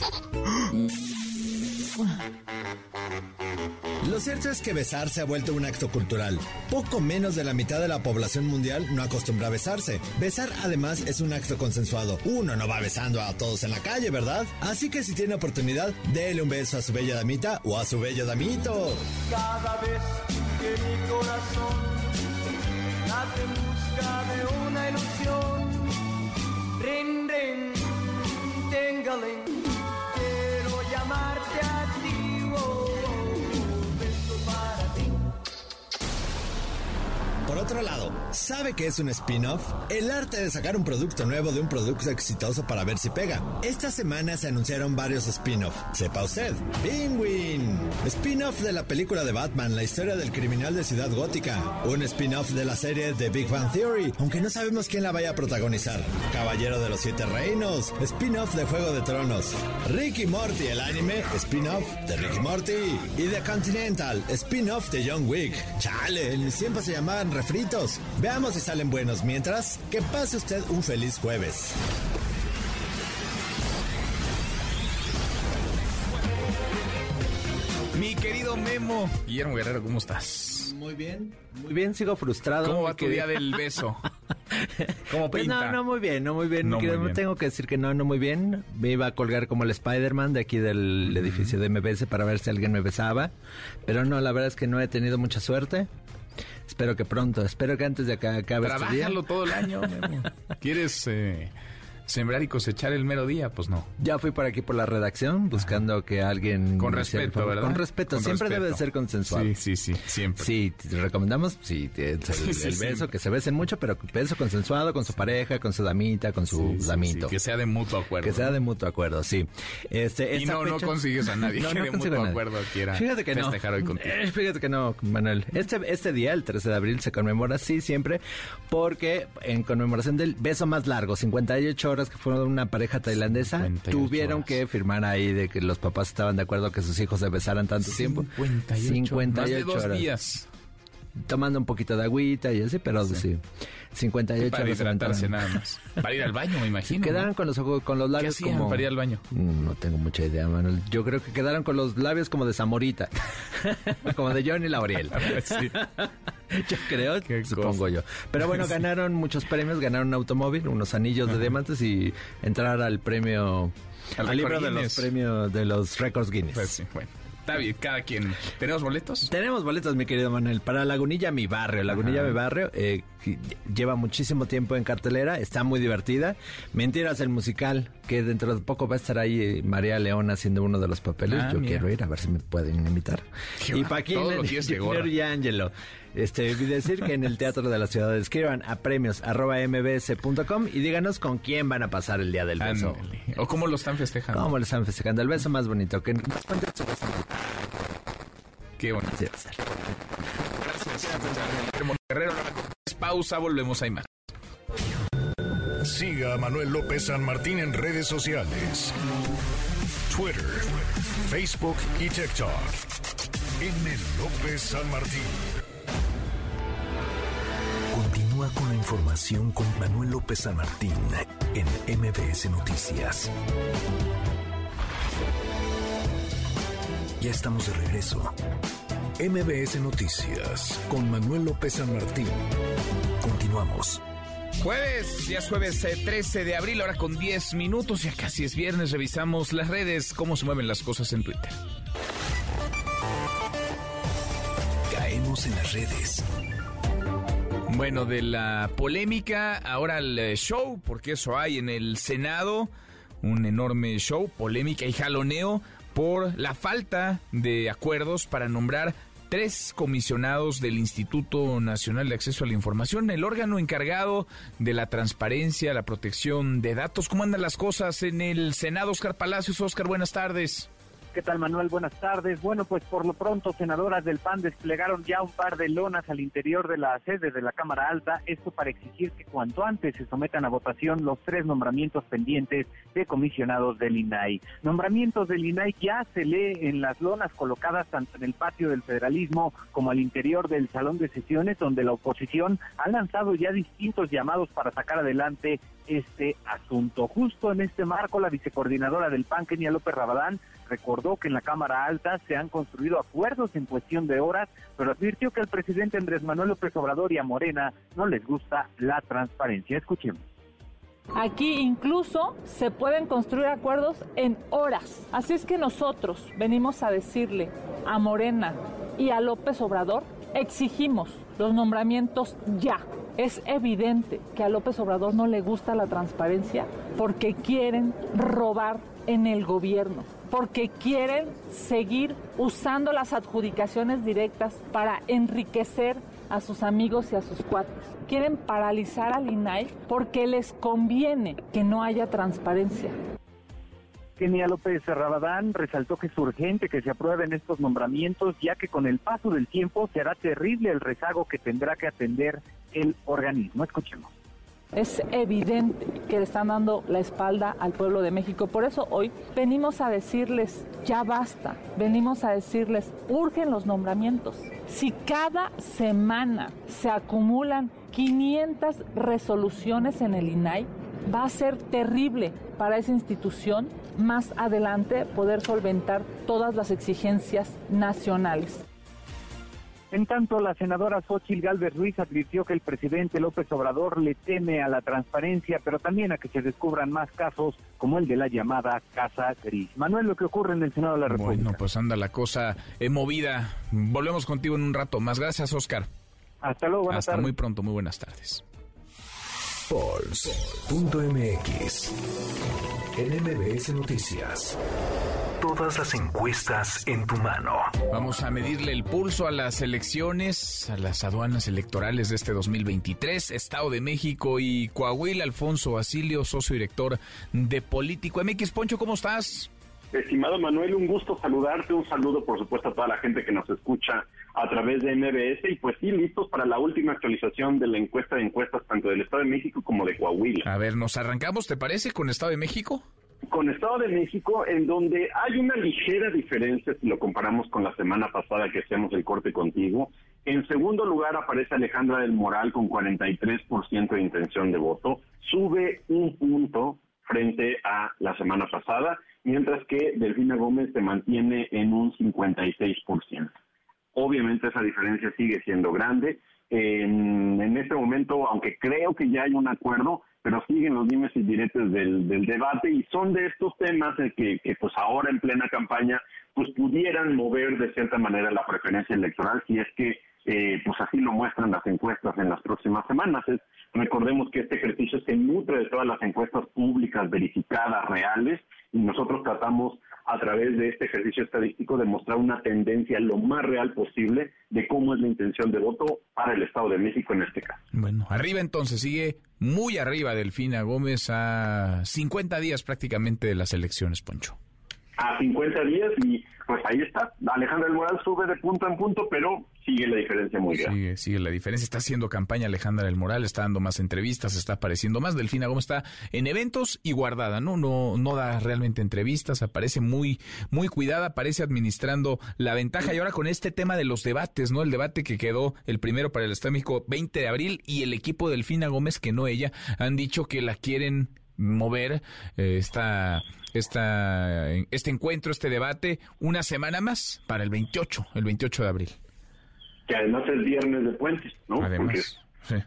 *gasps* *laughs* Lo cierto es que besar se ha vuelto un acto cultural. Poco menos de la mitad de la población mundial no acostumbra a besarse. Besar además es un acto consensuado. Uno no va besando a todos en la calle, ¿verdad? Así que si tiene oportunidad, déle un beso a su bella damita o a su bello damito.
Cada vez que mi corazón late en busca de una ilusión,
otro lado, ¿sabe qué es un spin-off? El arte de sacar un producto nuevo de un producto exitoso para ver si pega. Esta semana se anunciaron varios spin-off. Sepa usted, Penguin. Spin-off de la película de Batman, la historia del criminal de Ciudad Gótica. Un spin-off de la serie The Big Bang Theory, aunque no sabemos quién la vaya a protagonizar. Caballero de los Siete Reinos. Spin-off de Juego de Tronos. Ricky Morty, el anime. Spin-off de Ricky Morty. Y The Continental. Spin-off de John Wick. Chale, tiempos se llamaban refritos. Veamos si salen buenos. Mientras, que pase usted un feliz jueves.
Mi querido Memo. Guillermo Guerrero, ¿cómo estás?
Muy bien, muy bien, sigo frustrado.
¿Cómo va tu
querido-
día del beso? *laughs* ¿Cómo
Pues
pinta?
no, no muy bien, no muy bien.
No muy bien.
Tengo que decir que no, no muy bien. Me iba a colgar como el Spider-Man de aquí del edificio de MBS para ver si alguien me besaba. Pero no, la verdad es que no he tenido mucha suerte. Espero que pronto, espero que antes de que acabe este día.
Trabájalo todo el año, Memo. *laughs* ¿Quieres eh, sembrar y cosechar el mero día? Pues no.
Ya fui por aquí por la redacción buscando que alguien...
Con respeto. ¿verdad?
Con respeto,
Con
siempre
respeto.
debe de ser consensuado.
Sí, sí, sí, siempre.
Sí, te recomendamos, sí, *laughs* el,
Sí, sí,
el
sí.
beso, que se besen mucho, pero beso consensuado con su pareja, con su damita, con su damito.
que sea de mutuo acuerdo.
Que sea de mutuo acuerdo, sí. Este,
Y no, no consigues a nadie *laughs* que de
consigo
mutuo acuerdo quiera
Fíjate que no.
festejar hoy contigo.
Eh, Fíjate que no, Manuel. Este, este día, el 13 de abril, se conmemora, sí, siempre, porque en conmemoración del beso más largo, 58 horas que fueron una pareja tailandesa,
58
tuvieron
horas.
que firmar ahí de que los papás estaban de acuerdo que sus hijos se besaran tanto tiempo.
58,
58
más de dos
horas.
días.
Tomando un poquito de agüita y así, pero sí. 58
Para
horas se
hidratarse nada más. Para ir al baño, me imagino.
Quedaron
¿no?
con los ojos, con los labios
hacían
como...
para ir al baño?
Mm, No tengo mucha idea, Manuel. Yo creo que quedaron con los labios como de Zamorita. *laughs* como de Johnny Lauriel. *laughs*
Sí. *laughs*
yo creo, supongo yo. Pero bueno, *laughs* ganaron muchos premios. Ganaron un automóvil, unos anillos de diamantes y entrar al premio...
Al
Al libro de los premios de los récords Guinness.
Pues sí, bueno. Está bien, cada quien. ¿Tenemos boletos?
Tenemos boletos, mi querido Manuel, para Lagunilla Mi Barrio. Lagunilla
Ajá.
Mi Barrio eh, lleva muchísimo tiempo en cartelera, está muy divertida. Mentiras, el musical, que dentro de poco va a estar ahí eh, María León haciendo uno de los papeles.
Ah,
Yo
mira.
quiero ir a ver si me pueden invitar.
Qué
y Paquín. Junior y Ángelo. Este, y decir que en el Teatro de la Ciudad escriban a premios arroba mbs.com y díganos con quién van a pasar el día del beso.
Ándale. ¿O cómo lo están festejando?
¿Cómo le están festejando? El beso más bonito. Que.
Qué bonito.
Sí.
Gracias. Guerrero, pausa, volvemos a más.
Siga a Manuel López San Martín en redes sociales. Twitter, Facebook y TikTok. M. López San Martín.
Continúa con la información con Manuel López San Martín en MBS Noticias. Ya estamos de regreso. MBS Noticias con Manuel López San Martín. Continuamos.
Jueves, ya es jueves eh, 13 de abril, ahora con 10 minutos, ya casi es viernes, revisamos las redes, cómo se mueven las cosas en Twitter.
Caemos en las redes.
Bueno, de la polémica, ahora el eh, show, porque eso hay en el Senado, un enorme show, polémica y jaloneo por la falta de acuerdos para nombrar tres comisionados del Instituto Nacional de Acceso a la Información, el órgano encargado de la transparencia, la protección de datos. ¿Cómo andan las cosas en el Senado? Oscar Palacios, Oscar, buenas tardes.
¿Qué tal, Manuel? Buenas tardes. Bueno, pues por lo pronto, senadoras del PAN desplegaron ya un par de lonas al interior de la sede de la Cámara Alta, esto para exigir que cuanto antes se sometan a votación los tres nombramientos pendientes de comisionados del INAI. Nombramientos del INAI ya se lee en las lonas colocadas tanto en el patio del federalismo como al interior del salón de sesiones, donde la oposición ha lanzado ya distintos llamados para sacar adelante este asunto. Justo en este marco, la vicecoordinadora del PAN, Kenia López Rabadán, recordó que en la Cámara Alta se han construido acuerdos en cuestión de horas, pero advirtió que al presidente Andrés Manuel López Obrador y a Morena no les gusta la transparencia. Escuchemos.
Aquí incluso se pueden construir acuerdos en horas. Así es que nosotros venimos a decirle a Morena y a López Obrador, exigimos los nombramientos ya. Es evidente que a López Obrador no le gusta la transparencia porque quieren robar en el gobierno porque quieren seguir usando las adjudicaciones directas para enriquecer a sus amigos y a sus cuates. Quieren paralizar al INAI porque les conviene que no haya transparencia.
Kenia López Rabadán resaltó que es urgente que se aprueben estos nombramientos, ya que con el paso del tiempo será terrible el rezago que tendrá que atender el organismo. Escuchemos.
Es evidente que le están dando la espalda al pueblo de México. Por eso hoy venimos a decirles, ya basta, venimos a decirles, urgen los nombramientos. Si cada semana se acumulan 500 resoluciones en el INAI, va a ser terrible para esa institución más adelante poder solventar todas las exigencias nacionales.
En tanto, la senadora Xochil Gálvez Ruiz advirtió que el presidente López Obrador le teme a la transparencia, pero también a que se descubran más casos como el de la llamada Casa Gris. Manuel, lo que ocurre en el Senado de la República.
Bueno, pues anda la cosa eh, movida. Volvemos contigo en un rato más. Gracias, Oscar.
Hasta luego, buenas
Hasta muy pronto, muy buenas tardes.
Pulse.mx En Noticias todas las encuestas en tu mano.
Vamos a medirle el pulso a las elecciones, a las aduanas electorales de este 2023, Estado de México y Coahuila. Alfonso Basilio, socio director de Político MX. Poncho, ¿cómo estás?
Estimado Manuel, un gusto saludarte, un saludo por supuesto a toda la gente que nos escucha a través de MBS y pues sí, listos para la última actualización de la encuesta de encuestas tanto del Estado de México como de Coahuila.
A ver, ¿nos arrancamos, te parece, con Estado de México?
con Estado de México, en donde hay una ligera diferencia si lo comparamos con la semana pasada que hacemos el corte contigo. En segundo lugar aparece Alejandra del Moral con 43% de intención de voto, sube un punto frente a la semana pasada, mientras que Delfina Gómez se mantiene en un 56%. Obviamente esa diferencia sigue siendo grande. En, este momento, aunque creo que ya hay un acuerdo, pero siguen los dimes y diretes del, debate y son de estos temas que, que pues ahora en plena campaña pues pudieran mover de cierta manera la preferencia electoral si es que eh, pues así lo muestran las encuestas en las próximas semanas. recordemos que este ejercicio se nutre de todas las encuestas públicas verificadas, reales, y nosotros tratamos a través de este ejercicio estadístico de mostrar una tendencia lo más real posible de cómo es la intención de voto para el Estado de México en este caso.
Bueno, arriba entonces sigue muy arriba Delfina Gómez a 50 días prácticamente de las elecciones, Poncho.
A 50 días y pues ahí está. Alejandra del Moral sube de punto en punto, pero sigue la diferencia muy grande.
Sigue, la diferencia. Está haciendo campaña Alejandra del Moral, está dando más entrevistas, está apareciendo más. Delfina Gómez está en eventos y guardada, ¿no? No, no da realmente entrevistas, aparece muy, muy cuidada, aparece administrando la ventaja. Y ahora con este tema de los debates, ¿no? El debate que quedó el primero para el Estado de México 20 de abril y el equipo de Delfina Gómez, que no ella, han dicho que la quieren mover eh, esta, esta, este encuentro, este debate, una semana más para el 28, el 28 de abril.
Que además es viernes de puentes, ¿no?
Además.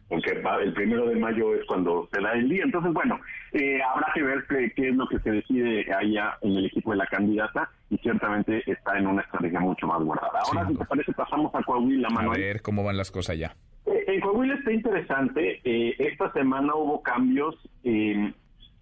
Porque, el primero de mayo es cuando se da el día. Entonces, bueno, eh, habrá que ver qué, es lo que se decide allá en el equipo de la candidata y ciertamente está en una estrategia mucho más guardada. Ahora, si te parece, pasamos a Coahuila, Manuel.
A ver cómo van las cosas allá.
Eh, en Coahuila está interesante. Eh, esta semana hubo cambios eh,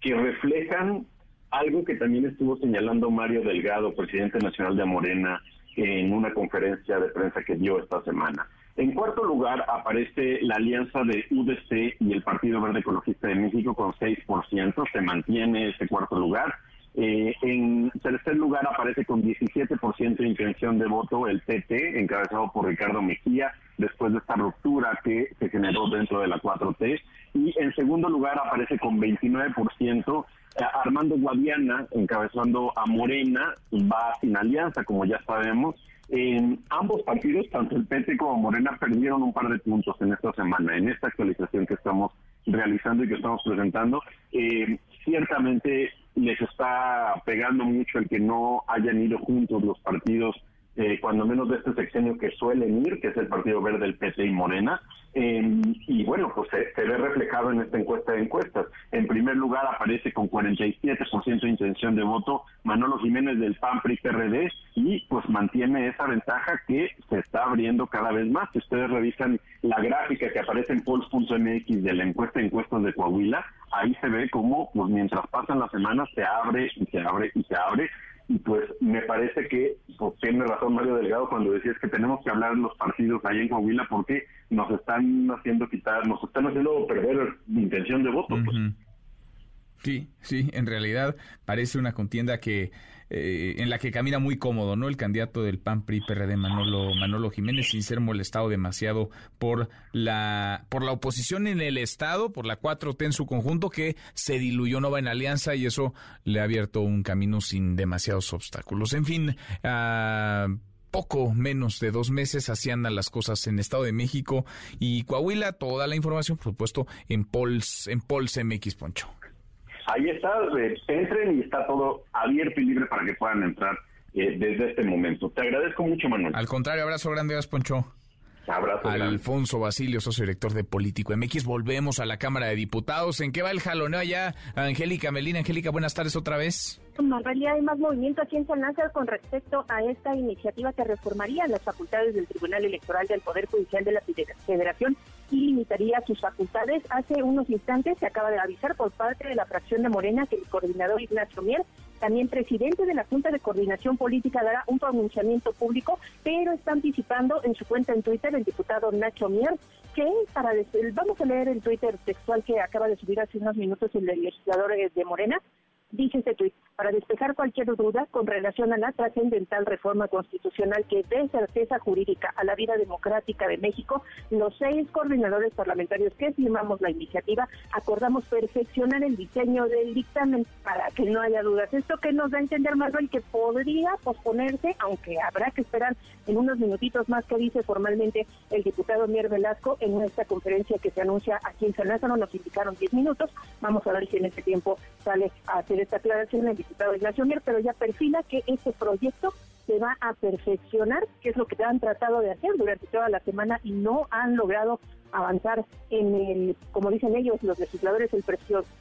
que reflejan algo que también estuvo señalando Mario Delgado, presidente nacional de Morena, en una conferencia de prensa que dio esta semana. En cuarto lugar aparece la alianza de UDC y el Partido Verde Ecologista de México con 6%, se mantiene ese cuarto lugar. Eh, en tercer lugar aparece con 17% de intención de voto el PT, encabezado por Ricardo Mejía, después de esta ruptura que se generó dentro de la 4T. Y en segundo lugar aparece con 29% eh, Armando Guadiana, encabezando a Morena, va sin alianza, como ya sabemos. En ambos partidos, tanto el PT como Morena, perdieron un par de puntos en esta semana, en esta actualización que estamos realizando y que estamos presentando. Eh, ciertamente les está pegando mucho el que no hayan ido juntos los partidos eh, cuando menos de este sexenio que suelen ir, que es el Partido Verde, el PT y Morena. Eh, y bueno, pues se, ve reflejado en esta encuesta de encuestas. En primer lugar aparece con 47% de intención de voto Manolo Jiménez del PAN PRI PRD y pues mantiene esa ventaja que se está abriendo cada vez más. Si ustedes revisan la gráfica que aparece en polls.mx de la encuesta de encuestas de Coahuila, ahí se ve como pues mientras pasan las semanas se abre y se abre y se abre y pues me parece que pues, tiene razón Mario Delgado cuando decías que tenemos que hablar en los partidos ahí en Coahuila porque nos están haciendo quitar, nos están haciendo perder la intención de voto. Pues.
Sí, sí, en realidad parece una contienda que eh, en la que camina muy cómodo, ¿no? El candidato del PAN PRI PRD Manolo Manolo Jiménez sin ser molestado demasiado por la por la oposición en el estado, por la 4T en su conjunto que se diluyó no va en alianza y eso le ha abierto un camino sin demasiados obstáculos. En fin, a poco menos de dos meses así andan las cosas en Estado de México y Coahuila. Toda la información, por supuesto, en Pols, en MX Poncho
ahí está, eh, entren y está todo abierto y libre para que puedan entrar eh, desde este momento. Te agradezco mucho, Manuel.
Al contrario, abrazo grande, Poncho.
Abrazo.
Alfonso Basilio, socio director de Político MX. Volvemos a la Cámara de Diputados. ¿En qué va el jaloneo allá? Angélica Melina. Angélica, buenas tardes otra vez.
En realidad hay más movimiento aquí en San Lázaro con respecto a esta iniciativa que reformaría las facultades del Tribunal Electoral del Poder Judicial de la Federación y limitaría sus facultades. Hace unos instantes se acaba de avisar por parte de la fracción de Morena que el coordinador Ignacio Mier, también presidente de la Junta de Coordinación Política, dará un pronunciamiento público, pero está anticipando en su cuenta en Twitter el diputado Nacho Mier que para vamos a leer el Twitter textual que acaba de subir hace unos minutos el legislador eh, de Morena dice este tuit, para despejar cualquier duda con relación a la trascendental reforma constitucional que dé certeza jurídica a la vida democrática de México, los seis coordinadores parlamentarios que firmamos la iniciativa acordamos perfeccionar el diseño del dictamen para que no haya dudas. Esto que nos da a entender, Manuel, que podría posponerse, aunque habrá que esperar en unos minutitos más que dice formalmente el diputado Mier Velasco en esta conferencia que se anuncia aquí en San Lázaro, nos indicaron 10 minutos. Vamos a ver si en ese tiempo sale a hacer esta aclaración el diputado Ignacio Mier, pero ya perfila que este proyecto se va a perfeccionar, que es lo que han tratado de hacer durante toda la semana y no han logrado avanzar en el, como dicen ellos, los legisladores, el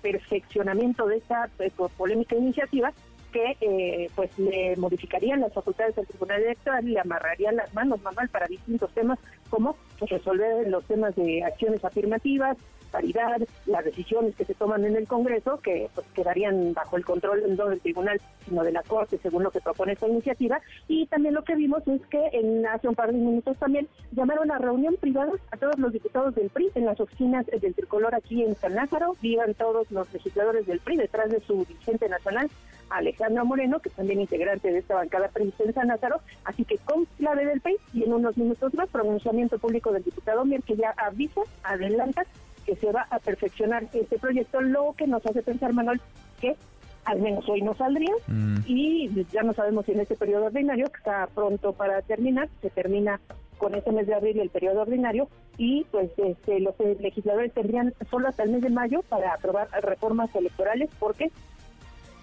perfeccionamiento de esta eh, polémica iniciativa que eh, pues le modificarían las facultades del Tribunal Electoral le amarrarían las manos, manual para distintos temas como pues, resolver los temas de acciones afirmativas, paridad, las decisiones que se toman en el Congreso, que pues, quedarían bajo el control no del Tribunal, sino de la Corte, según lo que propone esta iniciativa. Y también lo que vimos es que en hace un par de minutos también llamaron a reunión privada a todos los diputados del PRI en las oficinas del Tricolor aquí en San Lázaro. Vivan todos los legisladores del PRI detrás de su dirigente nacional, Alejandro Moreno, que también integrante de esta bancada PRI en San Lázaro. Así que con clave del PRI y en unos minutos más pronunciamiento público del diputado Mier, que ya avisa, adelanta que se va a perfeccionar este proyecto, lo que nos hace pensar, Manuel, que al menos hoy no saldría mm. y ya no sabemos si en este periodo ordinario, que está pronto para terminar, se termina con este mes de abril el periodo ordinario y pues este, los legisladores tendrían solo hasta el mes de mayo para aprobar reformas electorales porque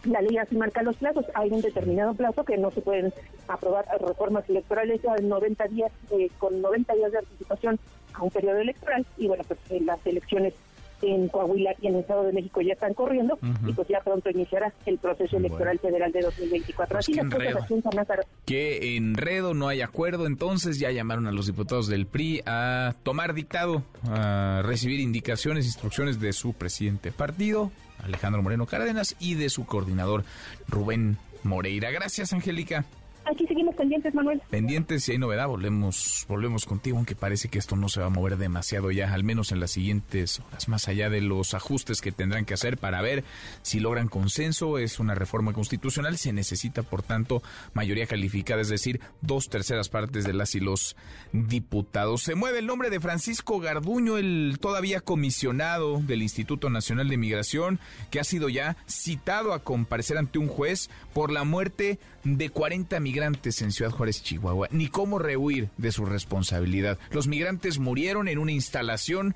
la ley así marca los plazos. Hay un determinado plazo que no se pueden aprobar reformas electorales en 90 días, eh, con 90 días de anticipación a un periodo electoral y bueno, pues eh, las elecciones en Coahuila y en el Estado de México ya están corriendo y pues ya pronto iniciará el proceso electoral federal de 2024.
Pues
Así
qué
las cosas
enredo.
aquí en San Lázaro.
Qué enredo, no hay acuerdo, entonces ya llamaron a los diputados del PRI a tomar dictado, a recibir indicaciones, instrucciones de su presidente de partido, Alejandro Moreno Cárdenas, y de su coordinador Rubén Moreira. Gracias, Angélica.
Aquí seguimos pendientes, Manuel.
Pendientes, si hay novedad, volvemos, volvemos contigo, aunque parece que esto no se va a mover demasiado ya, al menos en las siguientes horas, más allá de los ajustes que tendrán que hacer para ver si logran consenso. Es una reforma constitucional, se necesita, por tanto, mayoría calificada, es decir, dos terceras partes de las y los diputados. Se mueve el nombre de Francisco Garduño, el todavía comisionado del Instituto Nacional de Migración, que ha sido ya citado a comparecer ante un juez por la muerte de 40 migrantes en Ciudad Juárez, Chihuahua, ni cómo rehuir de su responsabilidad. Los migrantes murieron en una instalación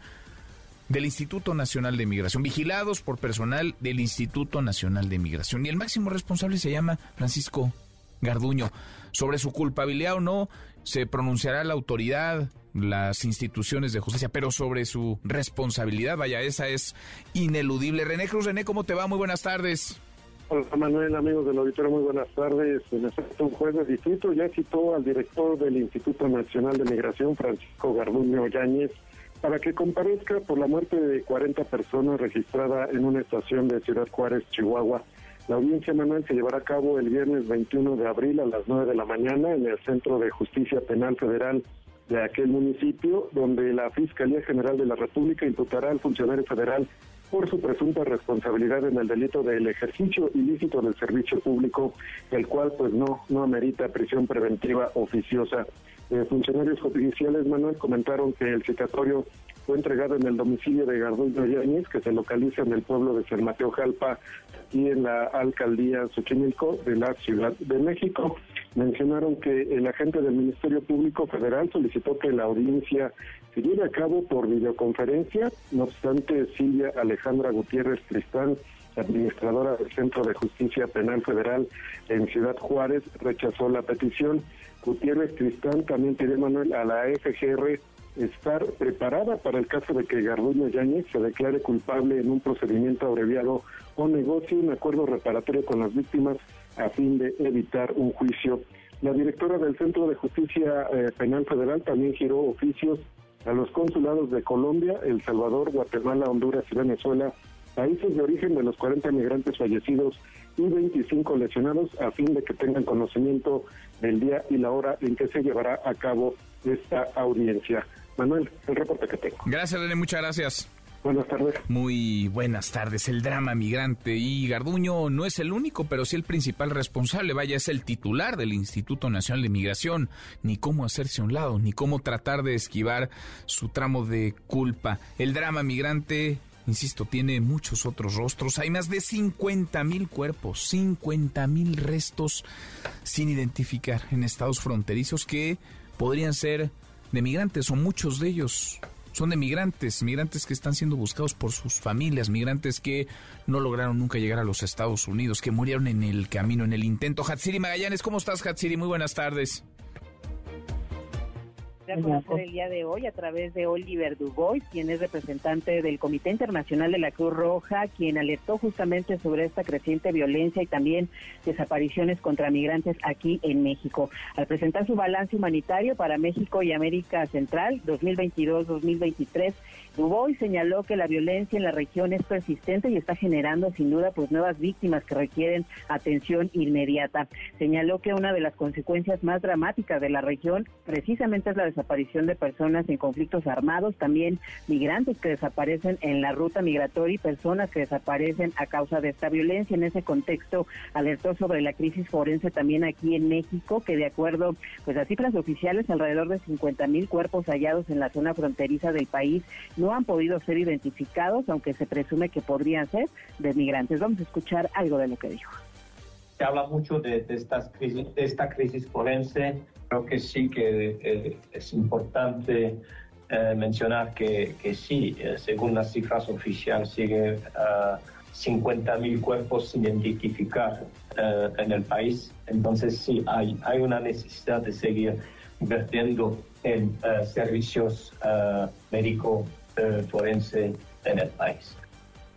del Instituto Nacional de Migración, vigilados por personal del Instituto Nacional de Migración. Y el máximo responsable se llama Francisco Garduño. Sobre su culpabilidad o no, se pronunciará la autoridad, las instituciones de justicia, pero sobre su responsabilidad, vaya, esa es ineludible. René Cruz, René, ¿cómo te va? Muy buenas tardes.
Hola Manuel, amigos del auditorio, muy buenas tardes. En efecto, un juez de distrito ya citó al director del Instituto Nacional de Migración, Francisco Garduño Yáñez, para que comparezca por la muerte de 40 personas registrada en una estación de Ciudad Juárez, Chihuahua. La audiencia, Manuel, se llevará a cabo el viernes 21 de abril a las 9 de la mañana en el Centro de Justicia Penal Federal de aquel municipio, donde la Fiscalía General de la República imputará al funcionario federal por su presunta responsabilidad en el delito del ejercicio ilícito del servicio público, el cual pues no, no amerita prisión preventiva oficiosa. Eh, funcionarios judiciales, Manuel, comentaron que el citatorio fue entregado en el domicilio de Garduño Yáñez, que se localiza en el pueblo de San Mateo Jalpa, aquí en la alcaldía Xochimilco de la Ciudad de México. Mencionaron que el agente del Ministerio Público Federal solicitó que la audiencia se lleve a cabo por videoconferencia. No obstante, Silvia Alejandra Gutiérrez Tristán, administradora del Centro de Justicia Penal Federal en Ciudad Juárez, rechazó la petición. Gutiérrez Tristán también pidió, Manuel, a la FGR estar preparada para el caso de que Garduño Yáñez se declare culpable en un procedimiento abreviado o negocie un acuerdo reparatorio con las víctimas a fin de evitar un juicio. La directora del Centro de Justicia eh, Penal Federal también giró oficios a los consulados de Colombia, El Salvador, Guatemala, Honduras y Venezuela, países de origen de los 40 migrantes fallecidos y 25 lesionados, a fin de que tengan conocimiento del día y la hora en que se llevará a cabo esta audiencia. Manuel, el reporte que tengo.
Gracias, René, muchas gracias.
Buenas tardes.
Muy buenas tardes. El drama migrante y Garduño no es el único, pero sí el principal responsable. Vaya, es el titular del Instituto Nacional de Migración. Ni cómo hacerse a un lado, ni cómo tratar de esquivar su tramo de culpa. El drama migrante, insisto, tiene muchos otros rostros. Hay más de 50 mil cuerpos, 50 mil restos sin identificar en estados fronterizos que podrían ser de migrantes o muchos de ellos son de migrantes, migrantes que están siendo buscados por sus familias, migrantes que no lograron nunca llegar a los Estados Unidos, que murieron en el camino, en el intento. Hatsiri Magallanes, ¿cómo estás, Hatsiri? Muy buenas tardes.
A conocer el día de hoy a través de Oliver Dubois, quien es representante del Comité Internacional de la Cruz Roja, quien alertó justamente sobre esta creciente violencia y también desapariciones contra migrantes aquí en México. Al presentar su balance humanitario para México y América Central 2022-2023, Dubois señaló que la violencia en la región es persistente y está generando sin duda pues nuevas víctimas que requieren atención inmediata. Señaló que una de las consecuencias más dramáticas de la región precisamente es la desaparición de personas en conflictos armados, también migrantes que desaparecen en la ruta migratoria y personas que desaparecen a causa de esta violencia. En ese contexto alertó sobre la crisis forense también aquí en México, que de acuerdo pues a cifras oficiales alrededor de 50 mil cuerpos hallados en la zona fronteriza del país no han podido ser identificados, aunque se presume que podrían ser de migrantes. Vamos a escuchar algo de lo que dijo.
Se habla mucho de, estas crisis, de esta crisis forense. Creo que sí que eh, es importante eh, mencionar que, sí, eh, según las cifras oficiales, sigue uh, 50.000 cuerpos sin identificar en el país. Entonces sí, hay, hay una necesidad de seguir invirtiendo en servicios médicos forense en el país.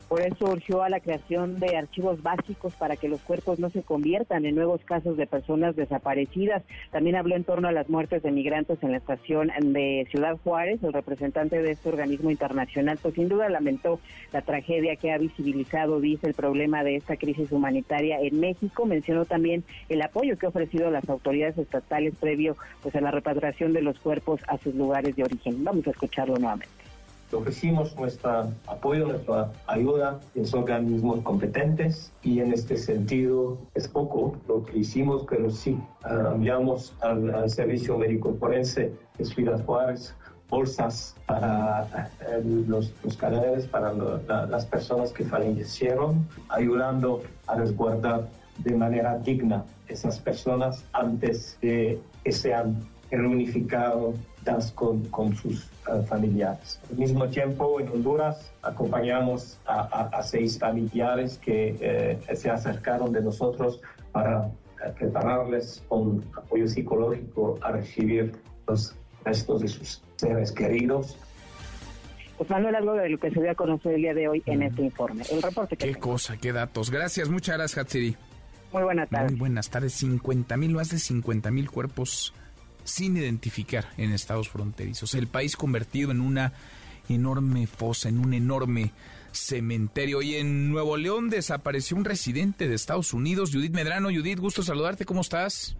Por eso urgió a la creación de archivos básicos para que los cuerpos no se conviertan en nuevos casos de personas desaparecidas. También habló en torno a las muertes de migrantes en la estación de Ciudad Juárez. El representante de este organismo internacional, pues sin duda lamentó la tragedia que ha visibilizado, dice, el problema de esta crisis humanitaria en México. Mencionó también el apoyo que ha ofrecido las autoridades estatales previo pues a la repatriación de los cuerpos a sus lugares de origen. Vamos a escucharlo nuevamente
ofrecimos nuestro apoyo, nuestra ayuda los organismos competentes y en este sentido es poco lo que hicimos, pero sí ah, enviamos al, Servicio Médico Forense de Ciudad Juárez bolsas para eh, los, los, cadáveres, para las personas que fallecieron, ayudando a resguardar de manera digna esas personas antes de que sean reunificados con, con sus uh, familiares. Al mismo tiempo, en Honduras acompañamos a, a, seis familiares que eh, se acercaron de nosotros para eh, prepararles con apoyo psicológico a recibir los restos de sus seres queridos.
Pues Manuel, algo de lo que se dio a conocer el día de hoy en este informe. El reporte
Qué cosa, qué datos. Gracias, muchas gracias, Hatsiri.
Muy buenas tardes.
Muy buenas tardes. 50 mil, más de 50 mil cuerpos sin identificar en estados fronterizos. El país convertido en una enorme fosa, en un enorme cementerio. Y en Nuevo León desapareció un residente de Estados Unidos, Judith Medrano. Judith, gusto saludarte, ¿cómo estás?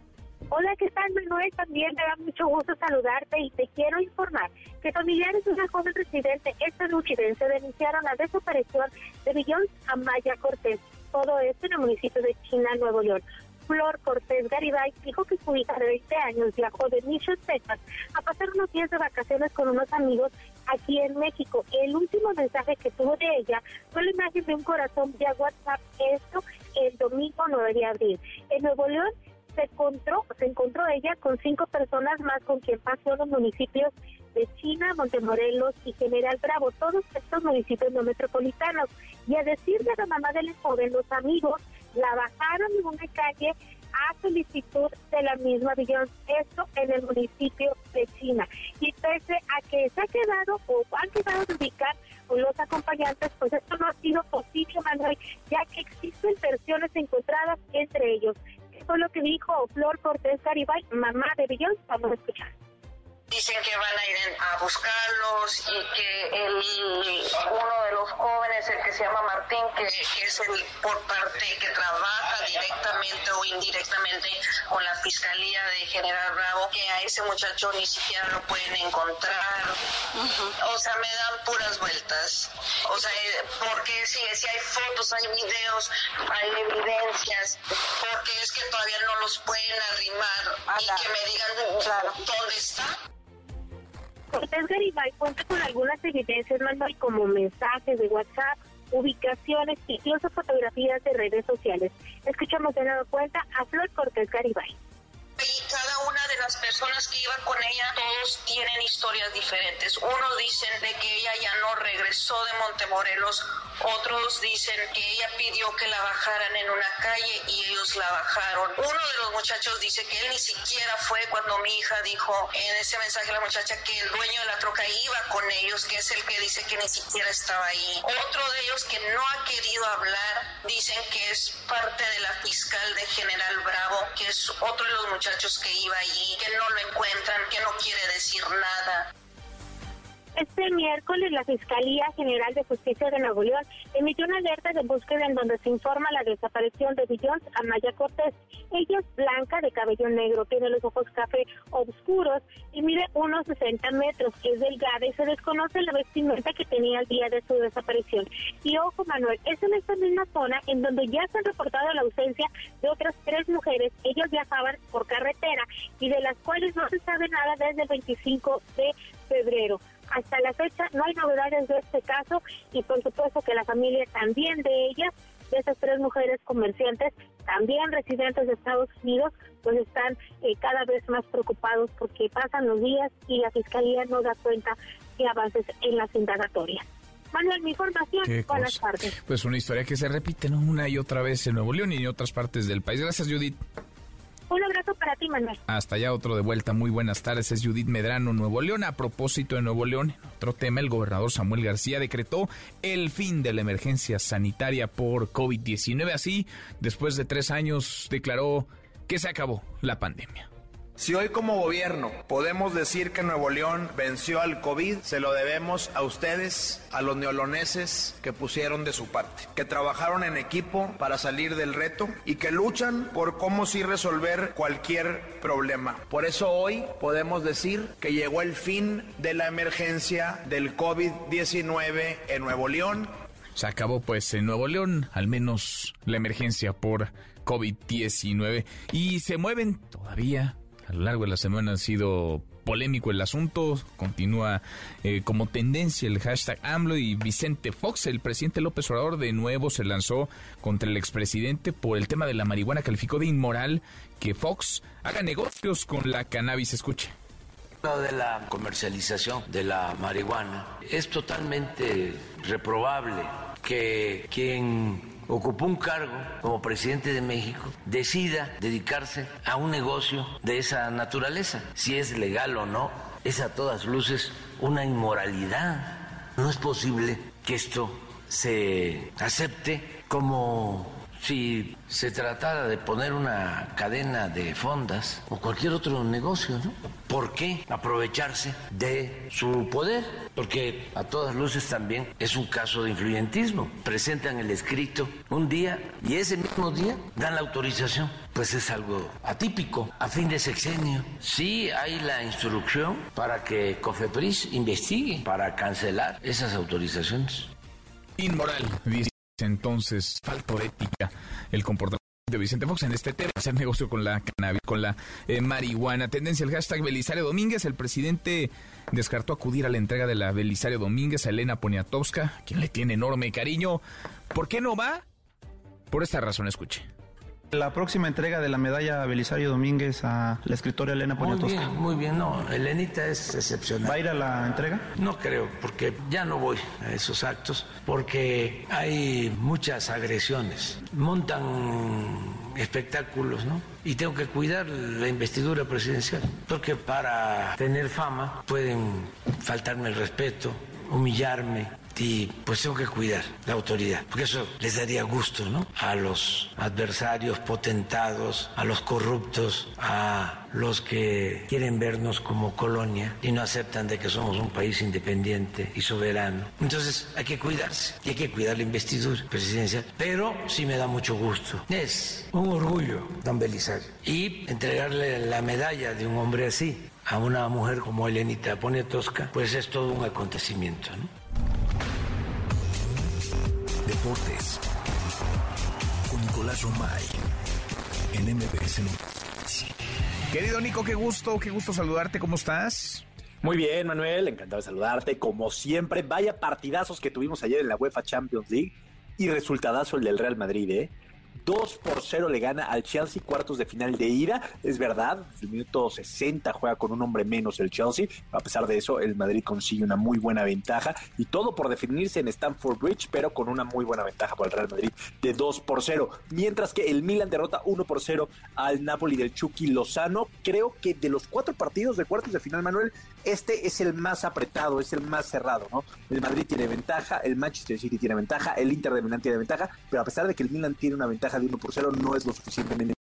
Hola, ¿qué tal, Manuel? También me da mucho gusto saludarte y te quiero informar que familiares de una joven residente estadounidense denunciaron la desaparición de Billón Amaya Cortés, todo esto en el municipio de China, Nuevo León. Flor Cortés Garibay dijo que su hija de 20 años viajó de Mission, Texas, a pasar unos días de vacaciones con unos amigos aquí en México. El último mensaje que tuvo de ella fue la imagen de un corazón vía WhatsApp, esto el domingo 9 de abril. En Nuevo León se encontró, se encontró ella con cinco personas más con quien pasó los municipios de China, Montemorelos y General Bravo, todos estos municipios no metropolitanos. Y a decir de la mamá del joven, los amigos la bajaron en una calle a solicitud de la misma Billón, esto en el municipio de China. Y pese a que se ha quedado o han quedado de ubicar los acompañantes, pues esto no ha sido posible, Manuel, ya que existen versiones encontradas entre ellos. Esto es lo que dijo Flor Cortés Garibay, mamá de Billón. Vamos a escuchar.
Dicen que van a ir a buscarlos y que el, uno de los jóvenes, el que se llama Martín, que, es el por parte que trabaja directamente o indirectamente con la Fiscalía de General Bravo, que a ese muchacho ni siquiera lo pueden encontrar. O sea, me dan puras vueltas. O sea, eh, porque si, si hay fotos, hay videos, hay evidencias, porque es que todavía no los pueden arrimar y que me digan dónde está.
Cortés Garibay cuenta con algunas evidencias, Manuel, como mensajes de WhatsApp, ubicaciones, incluso fotografías de redes sociales. Escuchamos de nuevo cuenta a Flor Cortés Garibay
y cada una de las personas que iban con ella, todos tienen historias diferentes. Unos dicen de que ella ya no regresó de Montemorelos, otros dicen que ella pidió que la bajaran en una calle y ellos la bajaron. Uno de los muchachos dice que él ni siquiera fue cuando mi hija dijo en ese mensaje a la muchacha que el dueño de la troca iba con ellos, que es el que dice que ni siquiera estaba ahí. Otro de ellos que no ha querido hablar, dicen que es parte de la fiscal de General Bravo, que es otro de los muchachos que iba allí, que no lo encuentran, que no quiere decir nada.
Este miércoles la Fiscalía General de Justicia de Nuevo León emitió una alerta de búsqueda en donde se informa la desaparición de Billions Amaya Cortés. Ella es blanca, de cabello negro, tiene los ojos café oscuros y mide unos 60 metros. Es delgada y se desconoce la vestimenta que tenía el día de su desaparición. Y ojo, Manuel, es en esta misma zona en donde ya se ha reportado la ausencia de otras tres mujeres. Ellos viajaban por carretera y de las cuales no se sabe nada desde el 25 de febrero. Hasta la fecha no hay novedades de este caso y por supuesto que la familia también de ellas, de esas tres mujeres comerciantes, también residentes de Estados Unidos, pues están eh, cada vez más preocupados porque pasan los días y la fiscalía no da cuenta de avances en las indagatorias. Manuel, mi información. Buenas tardes.
Pues una historia que se repite ¿no? una y otra vez en Nuevo León y en otras partes del país. Gracias, Judith.
Un abrazo para ti, Manuel.
Hasta allá otro de vuelta. Muy buenas tardes. Es Judith Medrano, Nuevo León. A propósito de Nuevo León, otro tema, el gobernador Samuel García decretó el fin de la emergencia sanitaria por COVID-19. Así, después de tres años, declaró que se acabó la pandemia.
Si hoy como gobierno podemos decir que Nuevo León venció al COVID, se lo debemos a ustedes, a los neoloneses que pusieron de su parte, que trabajaron en equipo para salir del reto y que luchan por cómo sí resolver cualquier problema. Por eso hoy podemos decir que llegó el fin de la emergencia del COVID-19 en Nuevo León.
Se acabó pues en Nuevo León, al menos la emergencia por COVID-19 y se mueven todavía a lo largo de la semana ha sido polémico el asunto, continúa eh, como tendencia el hashtag AMLO y Vicente Fox, el presidente López Obrador de nuevo se lanzó contra el expresidente por el tema de la marihuana, calificó de inmoral que Fox haga negocios con la cannabis, escuche.
Lo de la comercialización de la marihuana es totalmente reprobable que quien ocupó un cargo como presidente de México, decida dedicarse a un negocio de esa naturaleza. Si es legal o no, es a todas luces una inmoralidad. No es posible que esto se acepte como si se tratara de poner una cadena de fondas o cualquier otro negocio, ¿no? ¿Por qué aprovecharse de su poder? Porque a todas luces también es un caso de influyentismo. Presentan el escrito un día y ese mismo día dan la autorización. Pues es algo atípico. A fin de sexenio, sí hay la instrucción para que COFEPRIS investigue para cancelar esas autorizaciones.
Inmoral, entonces, falto de ética el comportamiento de Vicente Fox en este tema, hacer negocio con la cannabis, con la eh, marihuana. Tendencia el hashtag Belisario Domínguez. El presidente descartó acudir a la entrega de la Belisario Domínguez a Elena Poniatowska, quien le tiene enorme cariño. ¿Por qué no va? Por esta razón, escuche.
La próxima entrega de la medalla Belisario Domínguez a la escritora Elena Poniatowska.
Muy bien, muy bien. No, Elenita es excepcional.
¿Va a ir a la entrega?
No creo, porque ya no voy a esos actos, porque hay muchas agresiones. Montan espectáculos, ¿no? Y tengo que cuidar la investidura presidencial, porque para tener fama pueden faltarme el respeto, humillarme, y pues tengo que cuidar la autoridad, porque eso les daría gusto, ¿no? A los adversarios potentados, a los corruptos, a los que quieren vernos como colonia y no aceptan de que somos un país independiente y soberano. Entonces hay que cuidarse y hay que cuidar la investidura presidencial, pero sí me da mucho gusto. Es un orgullo, don Belisario, y entregarle la medalla de un hombre así a una mujer como Elenita Poniatowska, pues es todo un acontecimiento, ¿no?
Deportes con Nicolás Romay en MBS
Querido Nico, qué gusto, qué gusto saludarte, ¿cómo estás?
Muy bien, Manuel, encantado de saludarte. Como siempre, vaya partidazos que tuvimos ayer en la UEFA Champions League y resultadazo el del Real Madrid, ¿eh? 2 por 0 le gana al Chelsea, cuartos de final de ida. Es verdad, el minuto 60 juega con un hombre menos el Chelsea. A pesar de eso, el Madrid consigue una muy buena ventaja y todo por definirse en Stamford Bridge, pero con una muy buena ventaja para el Real Madrid de 2 por 0. Mientras que el Milan derrota 1 por 0 al Napoli del Chucky Lozano. Creo que de los cuatro partidos de cuartos de final, Manuel, este es el más apretado, es el más cerrado, ¿no? El Madrid tiene ventaja, el Manchester City tiene ventaja, el Inter de Milán tiene ventaja, pero a pesar de que el Milan tiene una ventaja de 1 por 0, no es lo suficientemente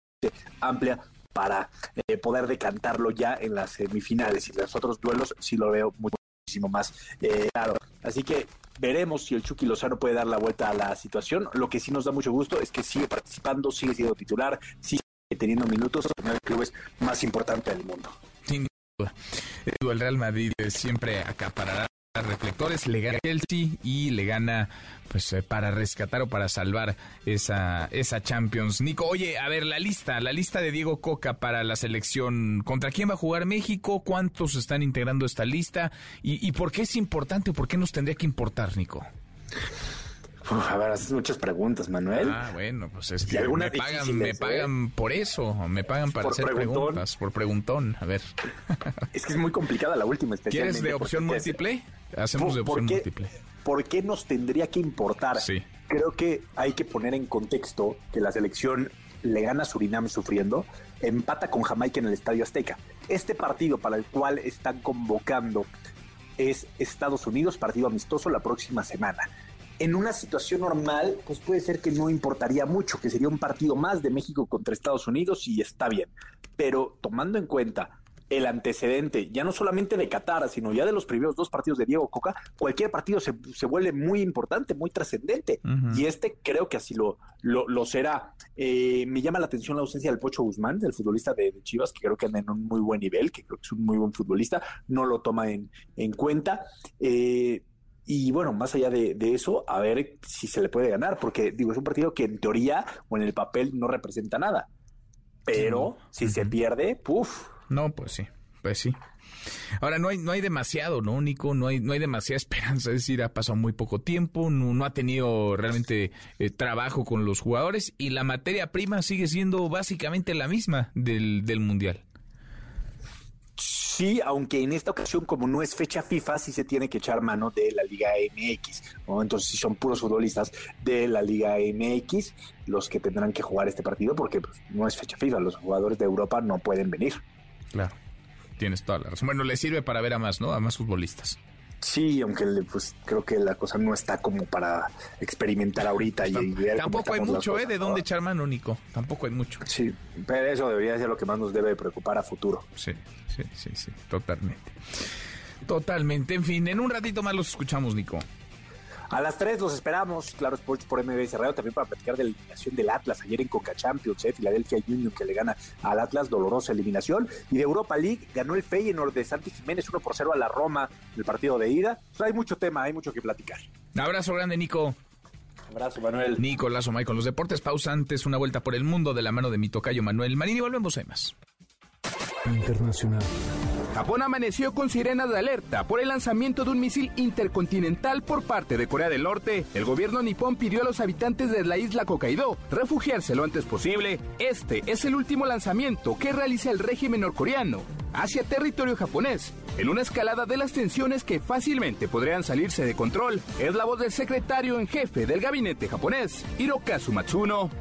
amplia para eh, poder decantarlo ya en las semifinales. Y los otros duelos sí lo veo muchísimo más eh, claro. Así que veremos si el Chucky Lozano puede dar la vuelta a la situación. Lo que sí nos da mucho gusto es que sigue participando, sigue siendo titular, sigue teniendo minutos en el club más importante del mundo.
Sin duda. El Real Madrid siempre acaparará reflectores, le gana Chelsea y le gana pues eh, para rescatar o para salvar esa, esa Champions. Nico, oye, a ver, la lista, la lista de Diego Coca para la selección. ¿Contra quién va a jugar México? ¿Cuántos están integrando esta lista? ¿Y, y por qué es importante o por qué nos tendría que importar, Nico?
Uf, a ver, haces muchas preguntas, Manuel.
Ah, bueno, pues es que me pagan, me pagan por eso, me pagan para hacer preguntas, por preguntón, a ver. *laughs*
Es que es muy complicada la última,
¿Quieres de opción múltiple? Hacemos de opción múltiple.
¿Por qué nos tendría que importar?
Sí.
Creo que hay que poner en contexto que la selección le gana a Surinam sufriendo, empata con Jamaica en el Estadio Azteca. Este partido para el cual están convocando es Estados Unidos, partido amistoso la próxima semana. En una situación normal, pues puede ser que no importaría mucho, que sería un partido más de México contra Estados Unidos y está bien. Pero tomando en cuenta el antecedente, ya no solamente de Qatar, sino ya de los primeros dos partidos de Diego Coca, cualquier partido se, se vuelve muy importante, muy trascendente. Y este creo que así lo, lo, será. Eh, me llama la atención la ausencia del Pocho Guzmán, del futbolista de, Chivas, que creo que anda en un muy buen nivel, que creo que es un muy buen futbolista, no lo toma en, en cuenta. Eh, y bueno, más allá de, de, eso, a ver si se le puede ganar, porque digo, es un partido que en teoría o en el papel no representa nada. Pero si se pierde, puff,
no, pues sí, pues sí. Ahora, no hay, no hay demasiado, ¿no, Nico? No hay, no hay demasiada *laughs* esperanza, es decir, ha pasado muy poco tiempo, no, ha tenido realmente eh, trabajo con los jugadores y la materia prima sigue siendo básicamente la misma del, del Mundial.
Sí, aunque en esta ocasión, como no es fecha FIFA, sí se tiene que echar mano de la Liga MX. Entonces, sí son puros futbolistas de la Liga MX los que tendrán que jugar este partido, porque pues, no es fecha FIFA. Los jugadores de Europa no pueden venir.
Claro, tienes toda la razón. Bueno, le sirve para ver a más, ¿no? A más futbolistas.
Sí, aunque pues creo que la cosa no está como para experimentar ahorita y,
ver Tampoco hay mucho, ¿eh? De dónde echar mano, Nico. Tampoco hay mucho.
Sí, pero eso debería ser lo que más nos debe preocupar a futuro.
Sí, sí, sí, sí, totalmente. Totalmente. En fin, en un ratito más los escuchamos, Nico.
A las 3 los esperamos, claro, Sports por MBS Radio, también para platicar de la eliminación del Atlas ayer en Coca Champions, eh, Philadelphia Union que le gana al Atlas, dolorosa eliminación. Y de Europa League ganó el Feyenoord de Santi Jiménez 1 por 0 a la Roma el partido de ida. hay mucho tema, hay mucho que platicar.
Un abrazo grande, Nico.
Abrazo, Manuel.
Nicolás Omay con los deportes. Pausa antes, una vuelta por el mundo de la mano de mi tocayo Manuel Marini. Volvemos a más.
Internacional.
Japón amaneció con sirenas de alerta por el lanzamiento de un misil intercontinental por parte de Corea del Norte. El gobierno nipón pidió a los habitantes de la isla Hokkaido refugiarse lo antes posible. Este es el último lanzamiento que realiza el régimen norcoreano hacia territorio japonés, en una escalada de las tensiones que fácilmente podrían salirse de control. Es la voz del secretario en jefe del gabinete japonés, Hirokazu Matsuno.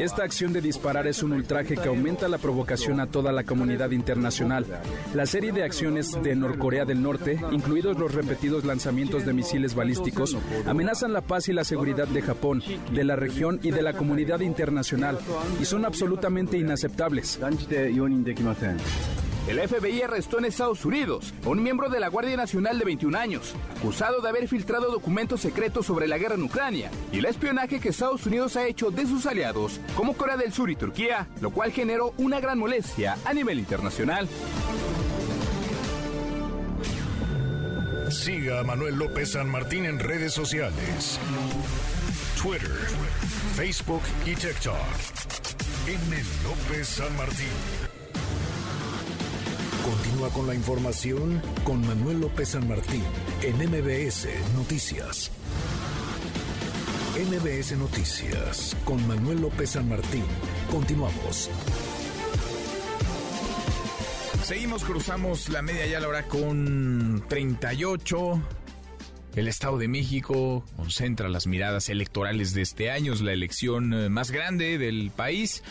Esta acción de disparar es un ultraje que aumenta la provocación a toda la comunidad internacional. La serie de acciones de Norcorea del Norte, incluidos los repetidos lanzamientos de misiles balísticos, amenazan la paz y la seguridad de Japón, de la región y de la comunidad internacional, y son absolutamente inaceptables.
El FBI arrestó en Estados Unidos a un miembro de la Guardia Nacional de 21 años, acusado de haber filtrado documentos secretos sobre la guerra en Ucrania y el espionaje que Estados Unidos ha hecho de sus aliados, como Corea del Sur y Turquía, lo cual generó una gran molestia a nivel internacional.
Siga a Manuel López San Martín en redes sociales. Twitter, Facebook y TikTok. M. López San Martín. Continúa con la información con Manuel López San Martín en MBS Noticias. MBS Noticias con Manuel López San Martín. Continuamos.
Seguimos, cruzamos la media ya la hora con 38. El Estado de México concentra las miradas electorales de este año, es la elección eh, más grande del país.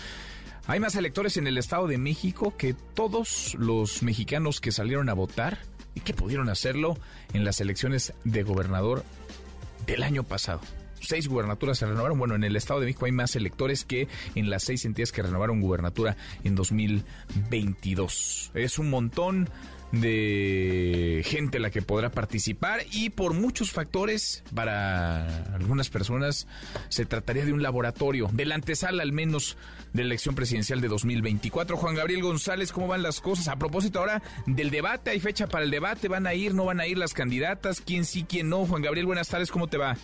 Hay más electores en el Estado de México que todos los mexicanos que salieron a votar y que pudieron hacerlo en las elecciones de gobernador del año pasado. Seis gubernaturas se renovaron. Bueno, en el Estado de México hay más electores que en las seis entidades que renovaron gubernatura en 2022. Es un montón de gente la que podrá participar y por muchos factores para algunas personas se trataría de un laboratorio, de la antesala al menos de la elección presidencial de 2024. Juan Gabriel González, ¿cómo van las cosas? A propósito ahora del debate, hay fecha para el debate, ¿van a ir, no van a ir las candidatas? ¿Quién sí, quién no? Juan Gabriel, buenas tardes, ¿cómo te va?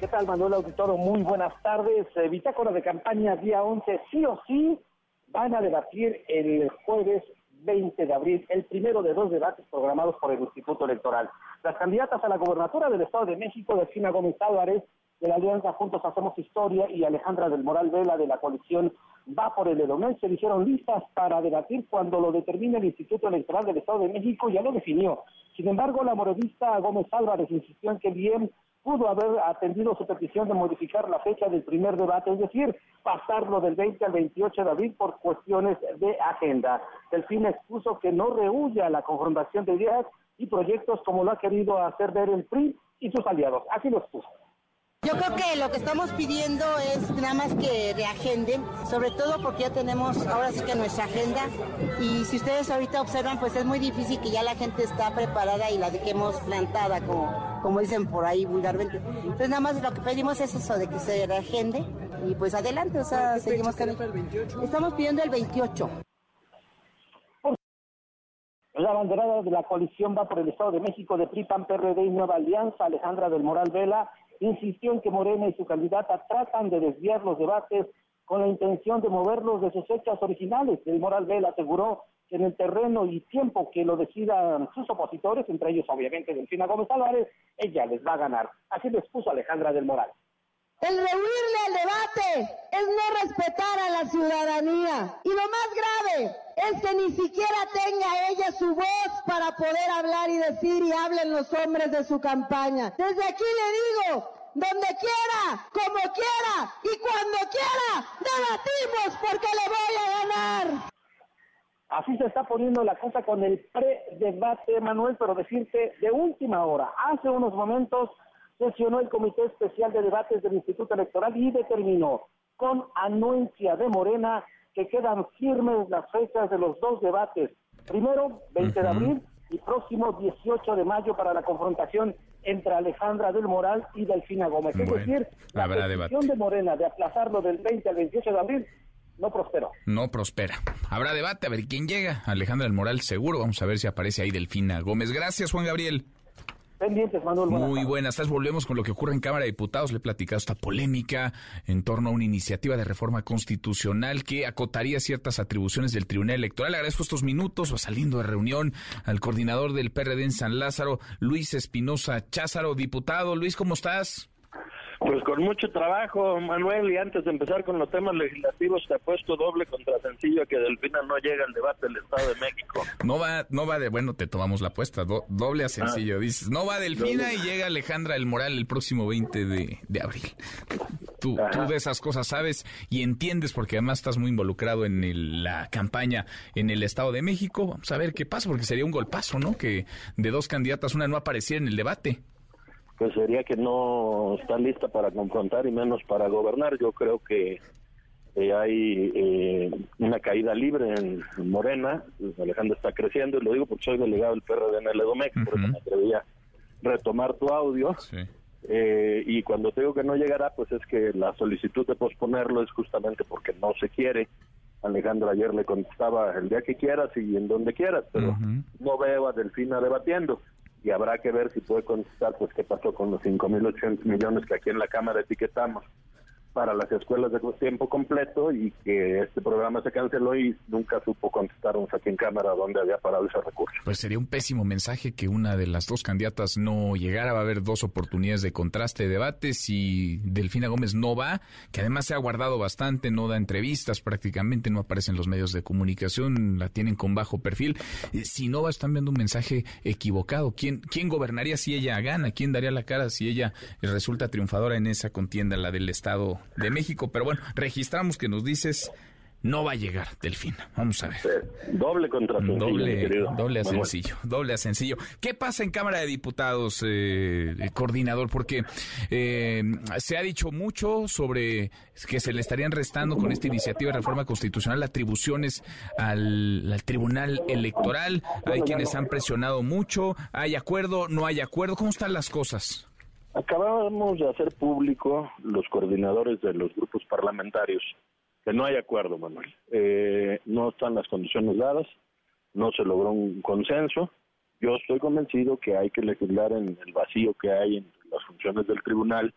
¿Qué tal, Manuel Auditorio? Muy buenas tardes. Eh, bitácora de campaña día 11, sí o sí, van a debatir el jueves 20 de abril, el primero de dos debates programados por el Instituto Electoral. Las candidatas a la gobernatura del Estado de México, Delfina Gómez Álvarez, de la Alianza Juntos Hacemos Historia, y Alejandra del Moral Vela, de la coalición Va por el Edomés, se dijeron listas para debatir cuando lo determine el Instituto Electoral del Estado de México, ya lo definió. Sin embargo, la moredista Gómez Álvarez insistió en que bien pudo haber atendido su petición de modificar la fecha del primer debate, es decir, pasarlo del 20 al 28 de abril por cuestiones de agenda. Delfín expuso que no rehuye a la confrontación de ideas y proyectos como lo ha querido hacer ver el PRI y sus aliados. Así lo expuso.
Yo creo que lo que estamos pidiendo es nada más que reagenden, sobre todo porque ya tenemos ahora sí que nuestra agenda y si ustedes ahorita observan pues es muy difícil que ya la gente está preparada y la dejemos plantada como, como dicen por ahí vulgarmente. Entonces nada más lo que pedimos es eso de que se reagende y pues adelante, o sea, seguimos Estamos pidiendo el 28.
La banderada de la coalición va por el Estado de México de PRI, PAN, PRD y Nueva Alianza. Alejandra del Moral Vela insistió en que Morena y su candidata tratan de desviar los debates con la intención de moverlos de sus fechas originales. El Moral Vela aseguró que en el terreno y tiempo que lo decidan sus opositores, entre ellos obviamente Delfina Gómez Álvarez, ella les va a ganar. Así lo expuso Alejandra del Moral.
El rehuirle al debate es no respetar a la ciudadanía. Y lo más grave es que ni siquiera tenga ella su voz para poder hablar y decir y hablen los hombres de su campaña. Desde aquí le digo, donde quiera, como quiera y cuando quiera, debatimos porque le voy a ganar.
Así se está poniendo la cosa con el pre-debate, Manuel, pero decirte de última hora, hace unos momentos sesionó el Comité Especial de Debates del Instituto Electoral y determinó con anuencia de Morena que quedan firmes las fechas de los dos debates. Primero, 20 de abril y próximo 18 de mayo para la confrontación entre Alejandra del Moral y Delfina Gómez. es decir, la decisión de Morena de aplazarlo del 20 al 28 de abril no prosperó.
No prospera. Habrá debate, a ver quién llega. Alejandra del Moral seguro. Vamos a ver si aparece ahí Delfina Gómez. Gracias, Juan Gabriel.
Muy
buenas tardes. Volvemos con lo que ocurre en Cámara de Diputados. Le he platicado esta polémica en torno a una iniciativa de reforma constitucional que acotaría ciertas atribuciones del Tribunal Electoral. Le agradezco estos minutos, o saliendo de reunión, al coordinador del PRD en San Lázaro, Luis Espinosa Cházaro. Diputado, Luis, ¿cómo estás?
Pues con mucho trabajo, Manuel, y antes de empezar con los temas legislativos, te puesto doble contra sencillo que Delfina no llega al debate del Estado de México.
No va, no va de, bueno, te tomamos la apuesta, doble a sencillo, ah. dices, no va Delfina y llega Alejandra El Moral el próximo 20 de, de abril. Tú, tú, de esas cosas sabes y entiendes porque además estás muy involucrado en la campaña en el Estado de México. Vamos a ver qué pasa porque sería un golpazo, ¿no? Que de dos candidatas una no apareciera en el debate
pues sería que no está lista para confrontar y menos para gobernar. Yo creo que eh, hay eh, una caída libre en, Morena. Pues, Alejandro está creciendo y lo digo porque soy delegado del PRD en el Edomex, por eso me atrevería a retomar tu audio. Eh, y cuando te digo que no llegará, pues es que la solicitud de posponerlo es justamente porque no se quiere. Alejandro ayer le contestaba el día que quieras y en donde quieras, pero no veo a Delfina debatiendo y habrá que ver si puede contestar pues qué pasó con los 5.800 millones que aquí en la Cámara etiquetamos para las escuelas de tiempo completo y que este programa se canceló y nunca supo contestarnos aquí en Cámara dónde había parado ese recurso.
Pues sería un pésimo mensaje que una de las dos candidatas no llegara. Va a haber dos oportunidades de contraste de debate. Si Delfina Gómez no va, que además se ha guardado bastante, no da entrevistas prácticamente, no aparece en los medios de comunicación, la tienen con bajo perfil. Eh, si no va, están viendo un mensaje equivocado. ¿Quién, ¿Quién gobernaría si ella gana? ¿Quién daría la cara si ella resulta triunfadora en esa contienda, la del Estado de México. Pero bueno, registramos que nos dices no va a llegar Delfina. Vamos a ver.
doble contra sencillo,
doble, doble a sencillo, doble a sencillo. ¿Qué pasa en Cámara de Diputados, eh, coordinador? Porque eh, se ha dicho mucho sobre que se le estarían restando con esta iniciativa de reforma constitucional atribuciones al, al Tribunal Electoral. Hay quienes han presionado mucho. ¿Hay acuerdo? ¿No hay acuerdo? ¿Cómo están las cosas?
Acabamos de hacer público los coordinadores de los grupos parlamentarios que no hay acuerdo, Manuel. Eh, no están las condiciones dadas, no se logró un consenso. Yo estoy convencido que hay que legislar en el vacío que hay en las funciones del tribunal,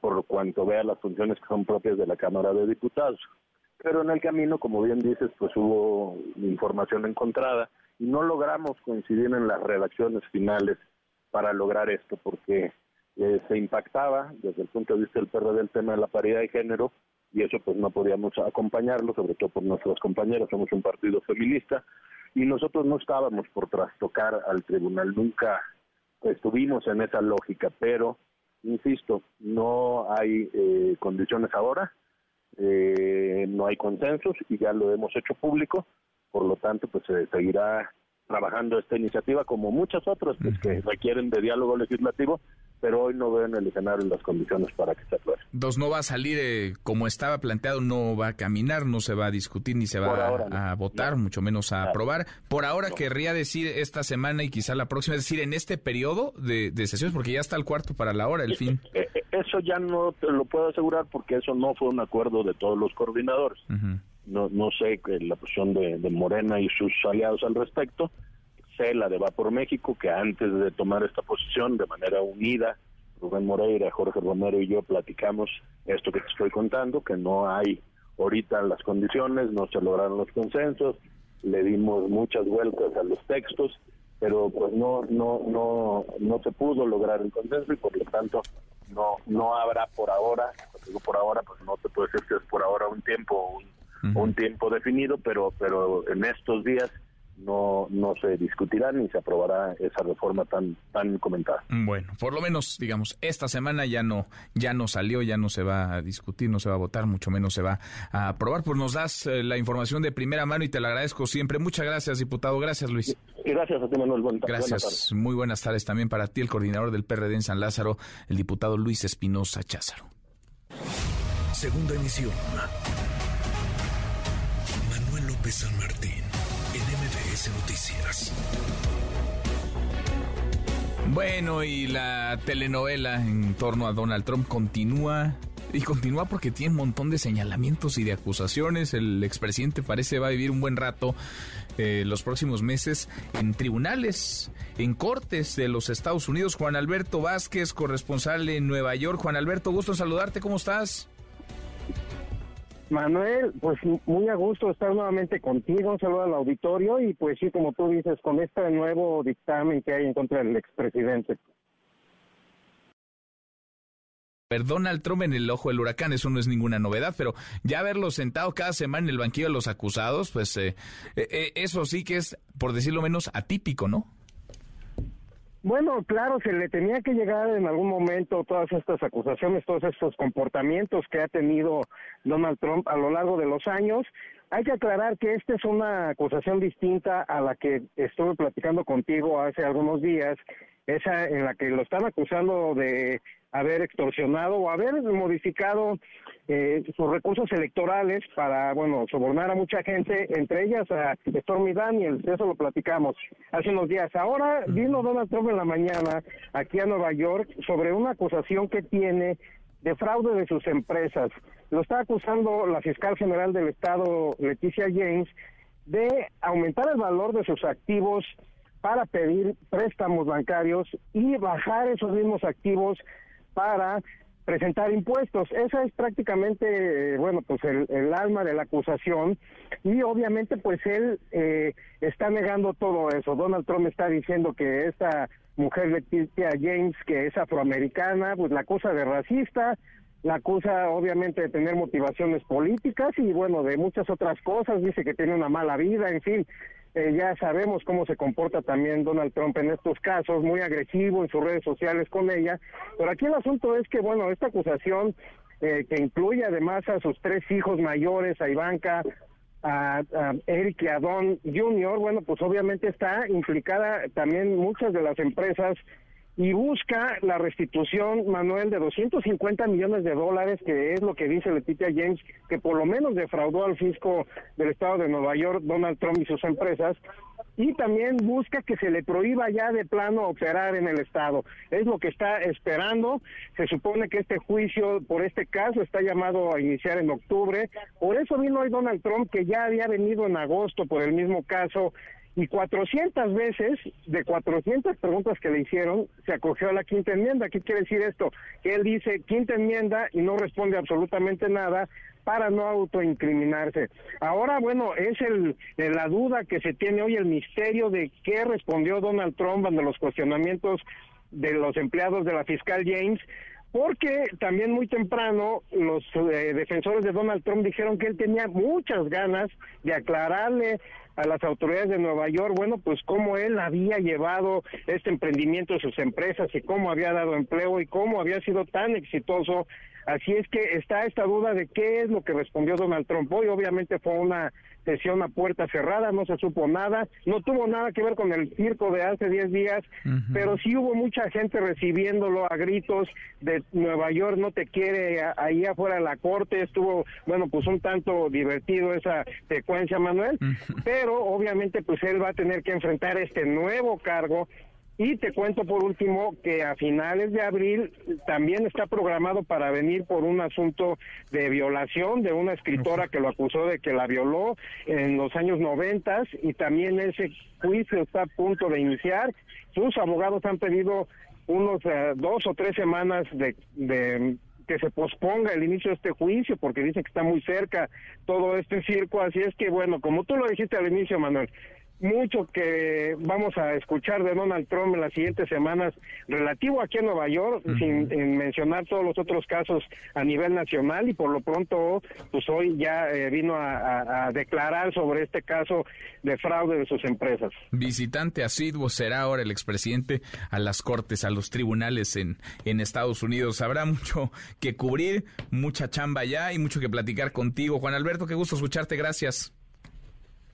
por cuanto vea las funciones que son propias de la Cámara de Diputados. Pero en el camino, como bien dices, pues hubo información encontrada y no logramos coincidir en las redacciones finales para lograr esto, porque eh, se impactaba desde el punto de vista del PRD el tema de la paridad de género y eso pues no podíamos acompañarlo, sobre todo por nuestros compañeros, somos un partido feminista y nosotros no estábamos por trastocar al tribunal, nunca estuvimos en esa lógica, pero insisto, no hay eh, condiciones ahora, eh, no hay consensos y ya lo hemos hecho público, por lo tanto, pues se seguirá trabajando esta iniciativa como muchas otras pues, que requieren de diálogo legislativo pero hoy no veo en el escenario las condiciones para que se apruebe.
Dos no va a salir eh, como estaba planteado, no va a caminar, no se va a discutir ni se va a, votar, mucho menos a aprobar. Por ahora querría decir esta semana y quizá la próxima, es decir, en este periodo de, sesiones, porque ya está el cuarto para la hora, el fin.
Eh, eh, eso ya no te lo puedo asegurar porque eso no fue un acuerdo de todos los coordinadores. No, no sé la posición de, de Morena y sus aliados al respecto sé la de Va por México, que antes de tomar esta posición de manera unida, Rubén Moreira, Jorge Romero y yo platicamos esto que te estoy contando, que no hay ahorita las condiciones, no se lograron los consensos, le dimos muchas vueltas a los textos, pero pues no no no no se pudo lograr el consenso y por lo tanto no no habrá por ahora, digo por ahora pues no te puedo decir que es por ahora un tiempo un, un tiempo definido, pero pero en estos días no, no se discutirá ni se aprobará esa reforma tan, tan comentada.
Bueno, por lo menos, digamos, esta semana ya no, ya no salió, ya no se va a discutir, no se va a votar, mucho menos se va a aprobar. Pues nos das eh, la información de primera mano y te la agradezco siempre. Muchas gracias, diputado. Gracias, Luis.
Gracias a ti, Manuel.
gracias. Muy buenas tardes también para ti, el coordinador del PRD en San Lázaro, el diputado Luis Espinosa Cházaro.
Segunda emisión. Manuel López San Martín
Bueno, y la telenovela en torno a Donald Trump continúa. Y continúa porque tiene un montón de señalamientos y de acusaciones. El expresidente parece va a vivir un buen rato eh, los próximos meses en tribunales, en cortes de los Estados Unidos. Juan Alberto Vázquez, corresponsal en Nueva York. Juan Alberto, gusto saludarte. ¿Cómo estás?
Manuel, pues muy a gusto estar nuevamente contigo, un saludo al auditorio y pues sí, como tú dices, con este nuevo dictamen que hay en contra del expresidente.
Donald Trump en el ojo del huracán, eso no es ninguna novedad, pero ya verlo sentado cada semana en el banquillo de los acusados, pues eh, eh, eh, eso sí que es, por decirlo menos, atípico, ¿no?
Bueno, claro, se le tenía que llegar en algún momento todas estas acusaciones, todos estos comportamientos que ha tenido Donald Trump a lo largo de los años. Hay que aclarar que esta es una acusación distinta a la que estuve platicando contigo hace algunos días, esa en la que lo están acusando de haber extorsionado o haber modificado eh, sus recursos electorales para, bueno, sobornar a mucha gente, entre ellas a Stormy Daniels, eso lo platicamos hace unos días. Ahora vino Donald Trump en la mañana aquí a Nueva York sobre una acusación que tiene de fraude de sus empresas. Lo está acusando la fiscal general del estado, Leticia James, de aumentar el valor de sus activos para pedir préstamos bancarios y bajar esos mismos activos para presentar impuestos. Esa es prácticamente, bueno, pues el, alma de la acusación y obviamente pues él eh, está negando todo eso. Donald Trump está diciendo que esta mujer Leticia James, que es afroamericana, pues la acusa de racista, la acusa obviamente de tener motivaciones políticas y bueno, de muchas otras cosas, dice que tiene una mala vida, en fin, eh, ya sabemos cómo se comporta también Donald Trump en estos casos, muy agresivo en sus redes sociales con ella. Pero aquí el asunto es que, bueno, esta acusación eh, que incluye además a sus tres hijos mayores, a Ivanka, a, a, Eric y a Don Jr., bueno, pues obviamente está implicada también muchas de las empresas y busca la restitución, Manuel, de 250 millones de dólares, que es lo que dice Letitia James, que por lo menos defraudó al fisco del estado de Nueva York, Donald Trump y sus empresas, y también busca que se le prohíba ya de plano operar en el estado. Es lo que está esperando. Se supone que este juicio por este caso está llamado a iniciar en octubre. Por eso vino hoy Donald Trump, que ya había venido en agosto por el mismo caso y 400 veces, de 400 preguntas que le hicieron, se acogió a la quinta enmienda. ¿Qué quiere decir esto? Que él dice quinta enmienda y no responde absolutamente nada para no autoincriminarse. Ahora, bueno, es el, la duda que se tiene hoy, el misterio de qué respondió Donald Trump ante los cuestionamientos de los empleados de la fiscal James, porque también muy temprano los eh, defensores de Donald Trump dijeron que él tenía muchas ganas de aclararle a las autoridades de Nueva York, bueno, pues cómo él había llevado este emprendimiento de sus empresas y cómo había dado empleo y cómo había sido tan exitoso. Así es que está esta duda de qué es lo que respondió Donald Trump. Hoy obviamente fue una sesión a puerta cerrada, no se supo nada, no tuvo nada que ver con el circo de hace 10 días, pero sí hubo mucha gente recibiéndolo a gritos de Nueva York, no te quiere ahí afuera de la corte, estuvo, bueno, pues un tanto divertido esa secuencia, Manuel, pero obviamente pues él va a tener que enfrentar este nuevo cargo y te cuento por último que a finales de abril también está programado para venir por un asunto de violación de una escritora que lo acusó de que la violó en los años noventas y también ese juicio está a punto de iniciar. Sus abogados han pedido unos eh, dos o tres semanas de, de que se posponga el inicio de este juicio porque dicen que está muy cerca todo este circo, así es que bueno, como tú lo dijiste al inicio, Manuel, mucho que vamos a escuchar de Donald Trump en las siguientes semanas relativo aquí en Nueva York, sin mencionar todos los otros casos a nivel nacional y por lo pronto, pues hoy ya eh, vino a, declarar sobre este caso de fraude de sus empresas.
Visitante asiduo será ahora el expresidente a las cortes, a los tribunales en, en Estados Unidos. Habrá mucho que cubrir, mucha chamba ya y mucho que platicar contigo. Juan Alberto, qué gusto escucharte, gracias.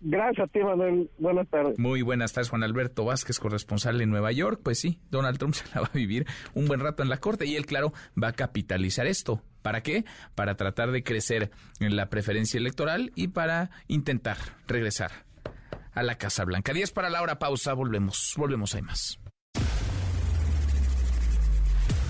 Gracias a. Buenas tardes.
Muy buenas tardes, Juan Alberto Vázquez, corresponsal en Nueva York. Pues sí, Donald Trump *laughs* se la va a vivir un buen rato en la corte y él, claro, va a capitalizar esto. ¿Para qué? Para tratar de crecer en la preferencia electoral y para intentar regresar a la Casa Blanca. 10 para la hora, pausa, volvemos, volvemos, hay más.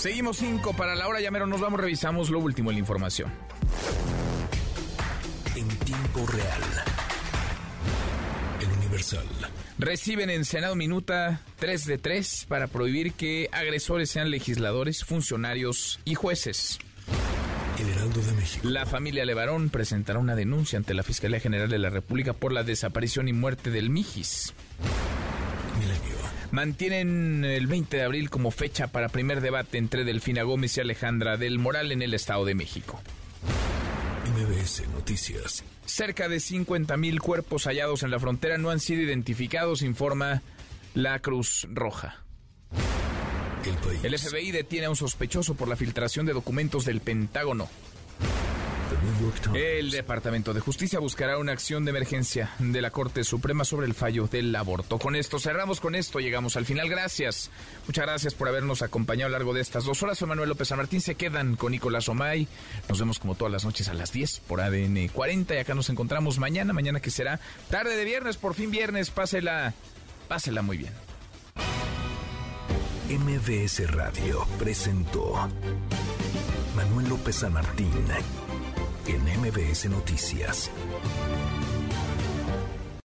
Seguimos cinco para la hora, ya mero nos vamos, revisamos lo último en la información.
En tiempo real. El Universal.
Reciben en Senado Minuta 3 de 3 para prohibir que agresores sean legisladores, funcionarios y jueces.
El Heraldo de México.
La familia Levarón presentará una denuncia ante la Fiscalía General de la República por la desaparición y muerte del Mijis. Mantienen el 20 de abril como fecha para primer debate entre Delfina Gómez y Alejandra del Moral en el Estado de México.
MBS Noticias.
Cerca de 50.000 cuerpos hallados en la frontera no han sido identificados, informa la Cruz Roja.
El país.
El FBI detiene a un sospechoso por la filtración de documentos del Pentágono. El Departamento de Justicia buscará una acción de emergencia de la Corte Suprema sobre el fallo del aborto. Con esto cerramos, con esto llegamos al final. Gracias. Muchas gracias por habernos acompañado a lo largo de estas dos horas. Soy Manuel López San Martín. Se quedan con Nicolás Omay. Nos vemos como todas las noches a las 10 por ADN 40 y acá nos encontramos mañana, mañana que será tarde de viernes, por fin viernes. Pásela, pásela muy bien.
MBS Radio presentó Manuel López San Martín en MBS Noticias.